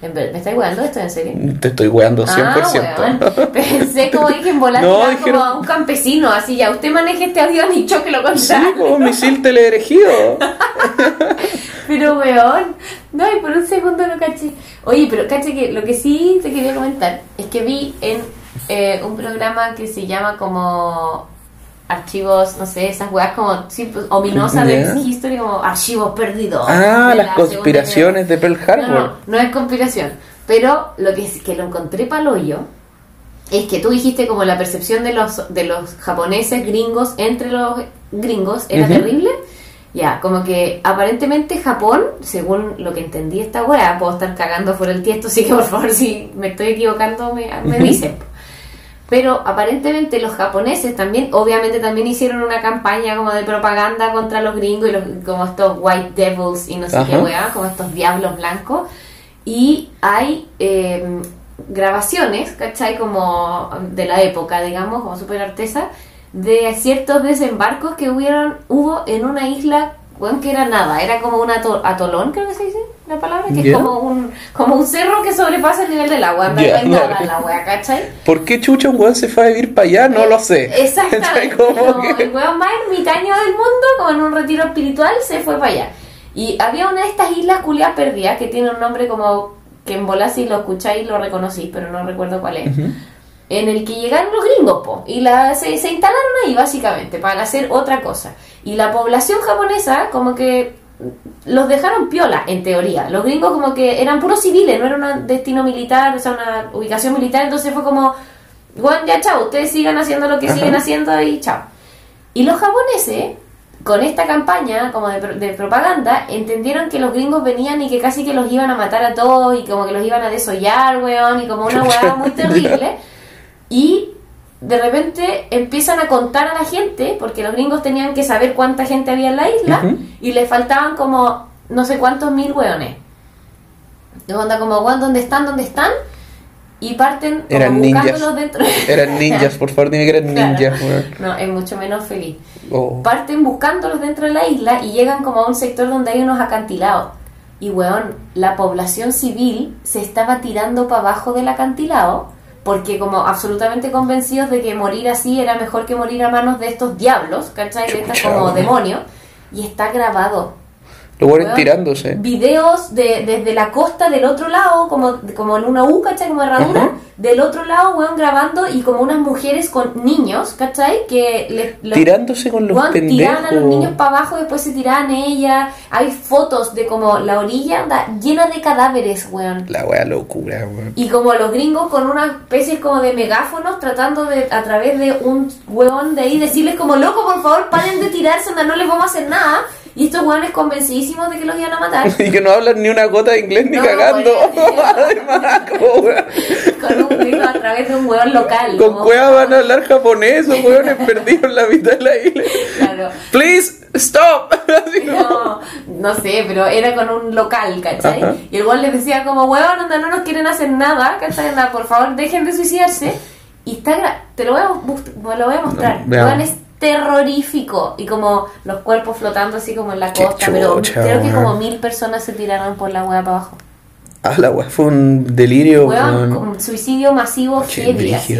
A: ¿Me estáis jugando esto en serio?
B: Te estoy weando 100%.
A: Ah, weón. <laughs> Pensé como dije en volar
B: No,
A: era
B: dijeron-
A: como a un campesino, así ya, usted maneje este avión y choque lo
B: Sí,
A: contrario.
B: como un misil teledirigido. <laughs>
A: Pero weón, no, y por un segundo no caché. Oye, pero caché que lo que sí te quería comentar es que vi en eh, un programa que se llama como archivos, no sé, esas weas como sí, pues, ominosas de
B: Ya.
A: History, como archivos perdidos.
B: Ah,
A: de la
B: las conspiraciones de Pearl. Harbor.
A: No, no, no es conspiración. Pero lo que, que lo encontré paloyo es que tú dijiste como la percepción de los, de los japoneses gringos entre los gringos era terrible. Ya, como que aparentemente Japón, según lo que entendí esta wea, puedo estar cagando por el tiesto, así que por favor si me estoy equivocando me, me dicen. Pero aparentemente los japoneses también, obviamente también hicieron una campaña como de propaganda contra los gringos y los, como estos white devils y no sé qué weá, como estos diablos blancos. Y hay eh, grabaciones, ¿cachai? Como de la época, digamos, como súper artesa, de ciertos desembarcos que hubieron, hubo en una isla, bueno, que era nada, era como un ato- atolón, creo que se dice la palabra, que es como un, como un cerro que sobrepasa el nivel del agua,
B: Ya,
A: no nada la wea, ¿cachai?
B: ¿Por qué chucha un weón se fue a vivir para allá? No lo sé. <laughs>
A: Exactamente.
B: Como que-
A: el weón más ermitaño del mundo, como en un retiro espiritual, se fue para allá. Y había una de estas islas culias perdidas que tiene un nombre como que en bola si lo escucháis lo reconocí, pero no recuerdo cuál es. En el que llegaron los gringos, po, y la, se, se instalaron ahí básicamente para hacer otra cosa. Y la población japonesa, como que los dejaron piola, en teoría. Los gringos, como que eran puros civiles, no era un destino militar, o sea, una ubicación militar, entonces fue como, bueno, ya chao, ustedes sigan haciendo lo que
B: Ajá.
A: siguen haciendo y chao. Y los japoneses, con esta campaña como de, de propaganda, entendieron que los gringos venían y que casi que los iban a matar a todos y como que los iban a desollar, weón, y como una <laughs> weá muy terrible. Y de repente empiezan a contar a la gente, porque los gringos tenían que saber cuánta gente había en la isla, y les faltaban como no sé cuántos mil weones. Y onda como, weón, ¿dónde están? ¿Dónde están? Y parten como
B: Eran ninjas.
A: buscándolos dentro.
B: Eran <laughs> ninjas, por favor, dime que eran
A: Claro.
B: ninjas, weón.
A: No, es mucho menos feliz.
B: Oh.
A: Parten buscándolos dentro de la isla y llegan como a un sector donde hay unos acantilados. Y weón, la población civil se estaba tirando para abajo del acantilado porque como absolutamente convencidos de que morir así era mejor que morir a manos de estos diablos, ¿cachai? De estas como demonios. Y está grabado.
B: Los
A: Weón,
B: tirándose.
A: Videos de, desde la costa del otro lado, como, como en una U, ¿cachai? Como herradura. Del otro lado, weón, grabando y como unas mujeres con niños, ¿cachai? Que les, los-
B: Tirándose con los
A: Weón, tiraban a los niños para abajo, después se tiraban ella. Hay fotos de como la orilla anda, llena de cadáveres, weón.
B: La wea locura, weón.
A: Y como los gringos con una especie como de megáfonos tratando de, a través de un hueón de ahí, decirles como, loco, por favor, paren de tirarse, onda, no les vamos a hacer nada. Y estos hueones convencidísimos de que los iban a matar. <laughs>
B: Y que no hablan ni una gota de inglés ni
A: No,
B: cagando. <laughs> Además, <laughs>
A: con un gringo a través de un hueón local.
B: con cueva van a hablar japonés, los weones perdidos en la mitad de la isla.
A: Claro.
B: Please, stop.
A: No, no sé, pero era con un local, ¿cachai?
B: Ajá.
A: Y el weón les decía como, weón, onda, no nos quieren hacer nada, ¿cachai? Onda, por favor, dejen de suicidarse. Y está, te lo voy a, lo voy a mostrar.
B: No,
A: es terrorífico. Y como los cuerpos flotando así como en la
B: Qué
A: costa. pero
B: chucha,
A: creo que
B: weón.
A: como mil personas se tiraron por la weá para abajo.
B: Ah, la wea fue un delirio,
A: Weón, suicidio masivo
B: Qué
A: heavy. así.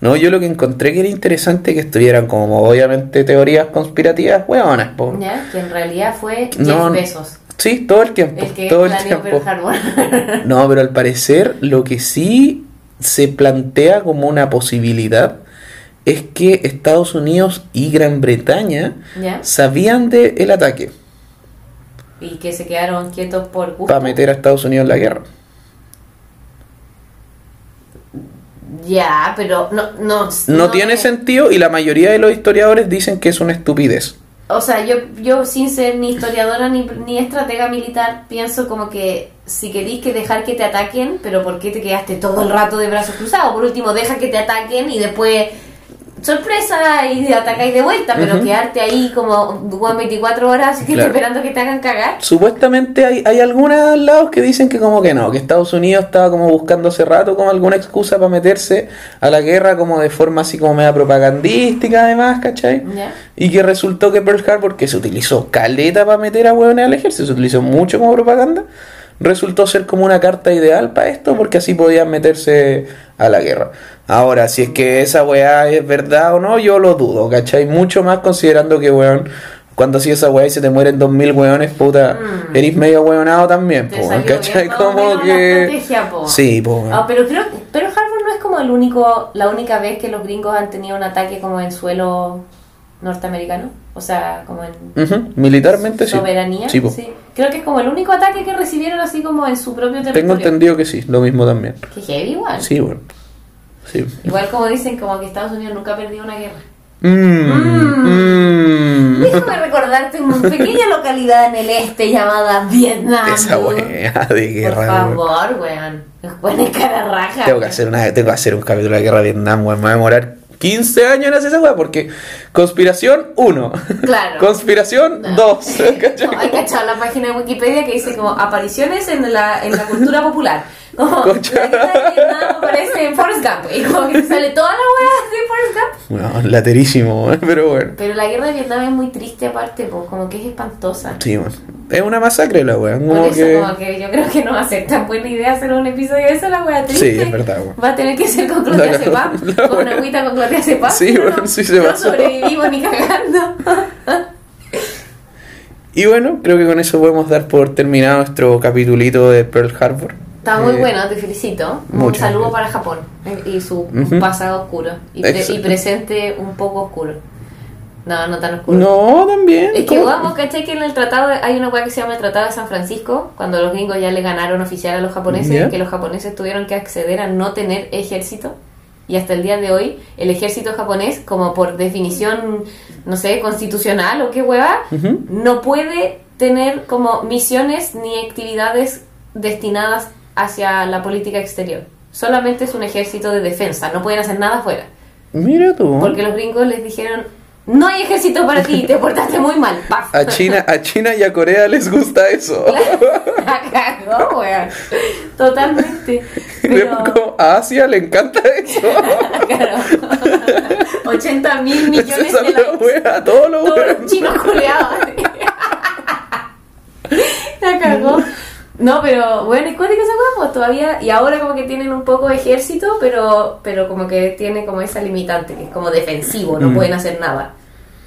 B: No, yo lo que encontré que era interesante que estuvieran como obviamente teorías conspirativas, weonas, po.
A: ¿Ya? Que en realidad fue Jeff
B: No,
A: Bezos.
B: Sí, todo el tiempo.
A: El que
B: todo el
A: planeó
B: tiempo.
A: Pearl Harbor.
B: No, pero al parecer lo que sí se plantea como una posibilidad es que Estados Unidos y Gran Bretaña
A: ¿Ya?
B: sabían del ataque
A: Y que se quedaron quietos por gusto.
B: para meter a Estados Unidos en la guerra.
A: Ya, pero no, no,
B: No, tiene sentido y la mayoría de los historiadores dicen que es una estupidez.
A: O sea, yo, yo sin ser ni historiadora ni, ni estratega militar, pienso como que si querís que dejar que te ataquen, pero ¿por qué te quedaste todo el rato de brazos cruzados? Por último, deja que te ataquen y después sorpresa y atacáis de vuelta, pero quedarte ahí como weón, 24 horas
B: Claro.
A: esperando que te hagan cagar.
B: Supuestamente hay, hay algunos lados que dicen que como que no, que Estados Unidos estaba como buscando hace rato como alguna excusa para meterse a la guerra como de forma así como media propagandística además, ¿cachai? Y que resultó que Pearl Harbor, que se utilizó caleta para meter a hueones al ejército, se utilizó mucho como propaganda, resultó ser como una carta ideal para esto porque así podían meterse a la guerra. Ahora, si es que esa weá es verdad o no, yo lo dudo, ¿cachai? Mucho más considerando que, weón, cuando así esa weá y se te mueren dos mil weones, puta,
A: Mm.
B: eres medio weonado también, po, ¿cachai? Como que...
A: po.
B: Sí, po.
A: Ah, pero creo pero Harvard no es como el único la única vez que los gringos han tenido un ataque como en suelo norteamericano, o sea, como en
B: Militarmente
A: soberanía.
B: Sí.
A: Creo que es como el único ataque que recibieron así como en su propio territorio.
B: Tengo entendido que sí, lo mismo también.
A: Que heavy igual.
B: Sí, bueno. Sí.
A: Igual como dicen como que Estados Unidos nunca ha perdido una guerra.
B: Mm, mm.
A: Déjame recordarte una pequeña <laughs> localidad en el este llamada Vietnam.
B: Esa weá de
A: Por
B: guerra, weón.
A: favor, weón. Nos ponen cara raja.
B: Tengo que hacer una, tengo que hacer un capítulo de guerra de Vietnam, weón. Me va a demorar 15 años en hacer esa weá, porque conspiración 1.
A: Claro. <laughs>
B: Conspiración
A: No.
B: 2. <laughs>
A: No, hay cachado la página de Wikipedia que dice como apariciones en la, en la cultura popular. <laughs> Como
B: Concha.
A: la guerra de Vietnam aparece en Forrest Gump. Y como que te sale toda la wea de Forrest Gump.
B: Bueno, laterísimo, <laughs> pero bueno.
A: Pero la guerra de Vietnam es muy triste aparte, po, como que es espantosa.
B: Sí, weón. Es una masacre la weá.
A: Por
B: Como
A: eso
B: que...
A: como que yo creo que no va a ser tan buena idea hacer un episodio de eso, la wea triste.
B: Sí, es verdad, weón.
A: Va a tener que ser con
B: La-
A: clotiazepam, <laughs>
B: la
A: con
B: wea.
A: agüita con clotiazepam.
B: Sí,
A: pero
B: bueno,
A: no,
B: sí se
A: no
B: pasó.
A: sobrevivimos ni cagando.
B: Y bueno, creo que con eso podemos dar por terminado nuestro capitulito de Pearl Harbor.
A: Está muy
B: Eh,
A: bueno, te felicito. Un saludo
B: gracias.
A: para Japón eh, y su pasado oscuro y, pre-
B: Exacto.
A: y presente un poco oscuro. No, no tan oscuro.
B: No, también.
A: Es que, vamos, ¿cachai? Que en el tratado, de- hay una weá que se llama el Tratado de San Francisco, cuando los gringos ya le ganaron oficial a los japoneses, que los japoneses tuvieron que acceder a no tener ejército. Y hasta el día de hoy, el ejército japonés, como por definición, no sé, constitucional o qué hueva, no puede tener como misiones ni actividades destinadas hacia la política exterior. Solamente es un ejército de defensa, no pueden hacer nada afuera.
B: Mira tú.
A: Porque los gringos les dijeron, no hay ejército para ti, te portaste muy mal. ¡Paf!
B: A China, a China y a Corea les gusta eso. <laughs>
A: La cagó, weón. Totalmente. Pero,
B: Como a Asia le encanta eso. <laughs>
A: claro. 80 mil <laughs> millones de
B: la wea, todo lo
A: Todos los chinos culeados. La cagó. No, pero bueno, es cuática esa pues todavía. Y ahora como que tienen un poco de ejército, pero, pero como que tiene como esa limitante, que es como defensivo, no
B: Mm.
A: pueden hacer nada.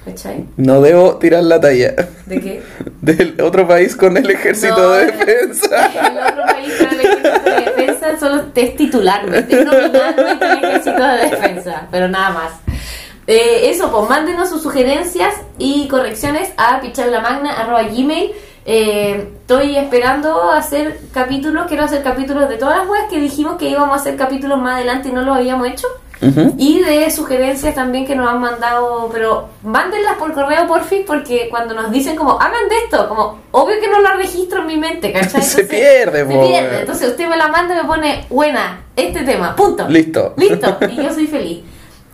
A: ¿Cachai?
B: No debo tirar la talla.
A: ¿De qué? <laughs>
B: Del otro país con el ejército
A: No,
B: de defensa. <laughs>
A: El otro país con el ejército de defensa solo es titularmente, es nominalmente el ejército de defensa, pero nada más. Eh, eso, pues mándenos sus sugerencias y correcciones a pichablamagna.gmail. Eh, estoy esperando hacer capítulos, quiero hacer capítulos de todas las weas que dijimos que íbamos a hacer capítulos más adelante y no los habíamos hecho. Y de sugerencias también que nos han mandado, pero mándenlas por correo porfis porque cuando nos dicen como hagan de esto, como obvio que no la registro en mi mente, ¿cachai? <laughs>
B: Se pierde,
A: se pierde. Entonces usted me la manda y me pone buena, este tema, punto.
B: Listo. <laughs>
A: Listo, y yo soy feliz.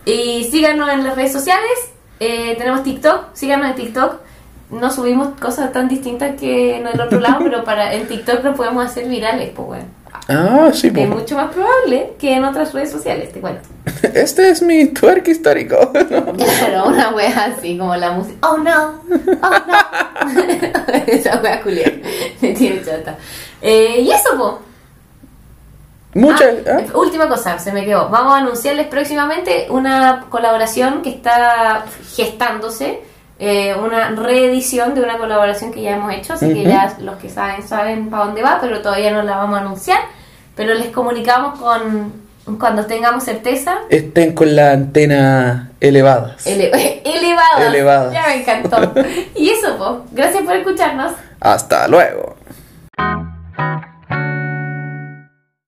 A: Y síganos en las redes sociales, eh, tenemos TikTok, síganos en TikTok. No subimos cosas tan distintas que en el otro lado, pero para en TikTok lo podemos hacer virales, pues bueno.
B: Ah, sí,
A: Es
B: pues.
A: mucho más probable que en otras redes sociales, te cuento. <laughs>
B: Este es mi twerk histórico. <laughs>
A: Claro, <laughs> una wea así como la música. Oh no, oh no. Esa wea culiada. Me tiene chata. Eh, y eso, po.
B: Muchas.
A: Ah,
B: ah,
A: Última cosa, se me quedó. Vamos a anunciarles próximamente una colaboración que está gestándose. Eh, una reedición de una colaboración que ya hemos hecho. Así que
B: Ujú.
A: ya los que saben, saben para dónde va, pero todavía no la vamos a anunciar. Pero les comunicamos con cuando tengamos certeza.
B: Estén con la antena elevadas.
A: Ele- <laughs> elevadas.
B: Elevadas.
A: Ya me encantó. <laughs> y eso, pues. Gracias por escucharnos.
B: Hasta luego.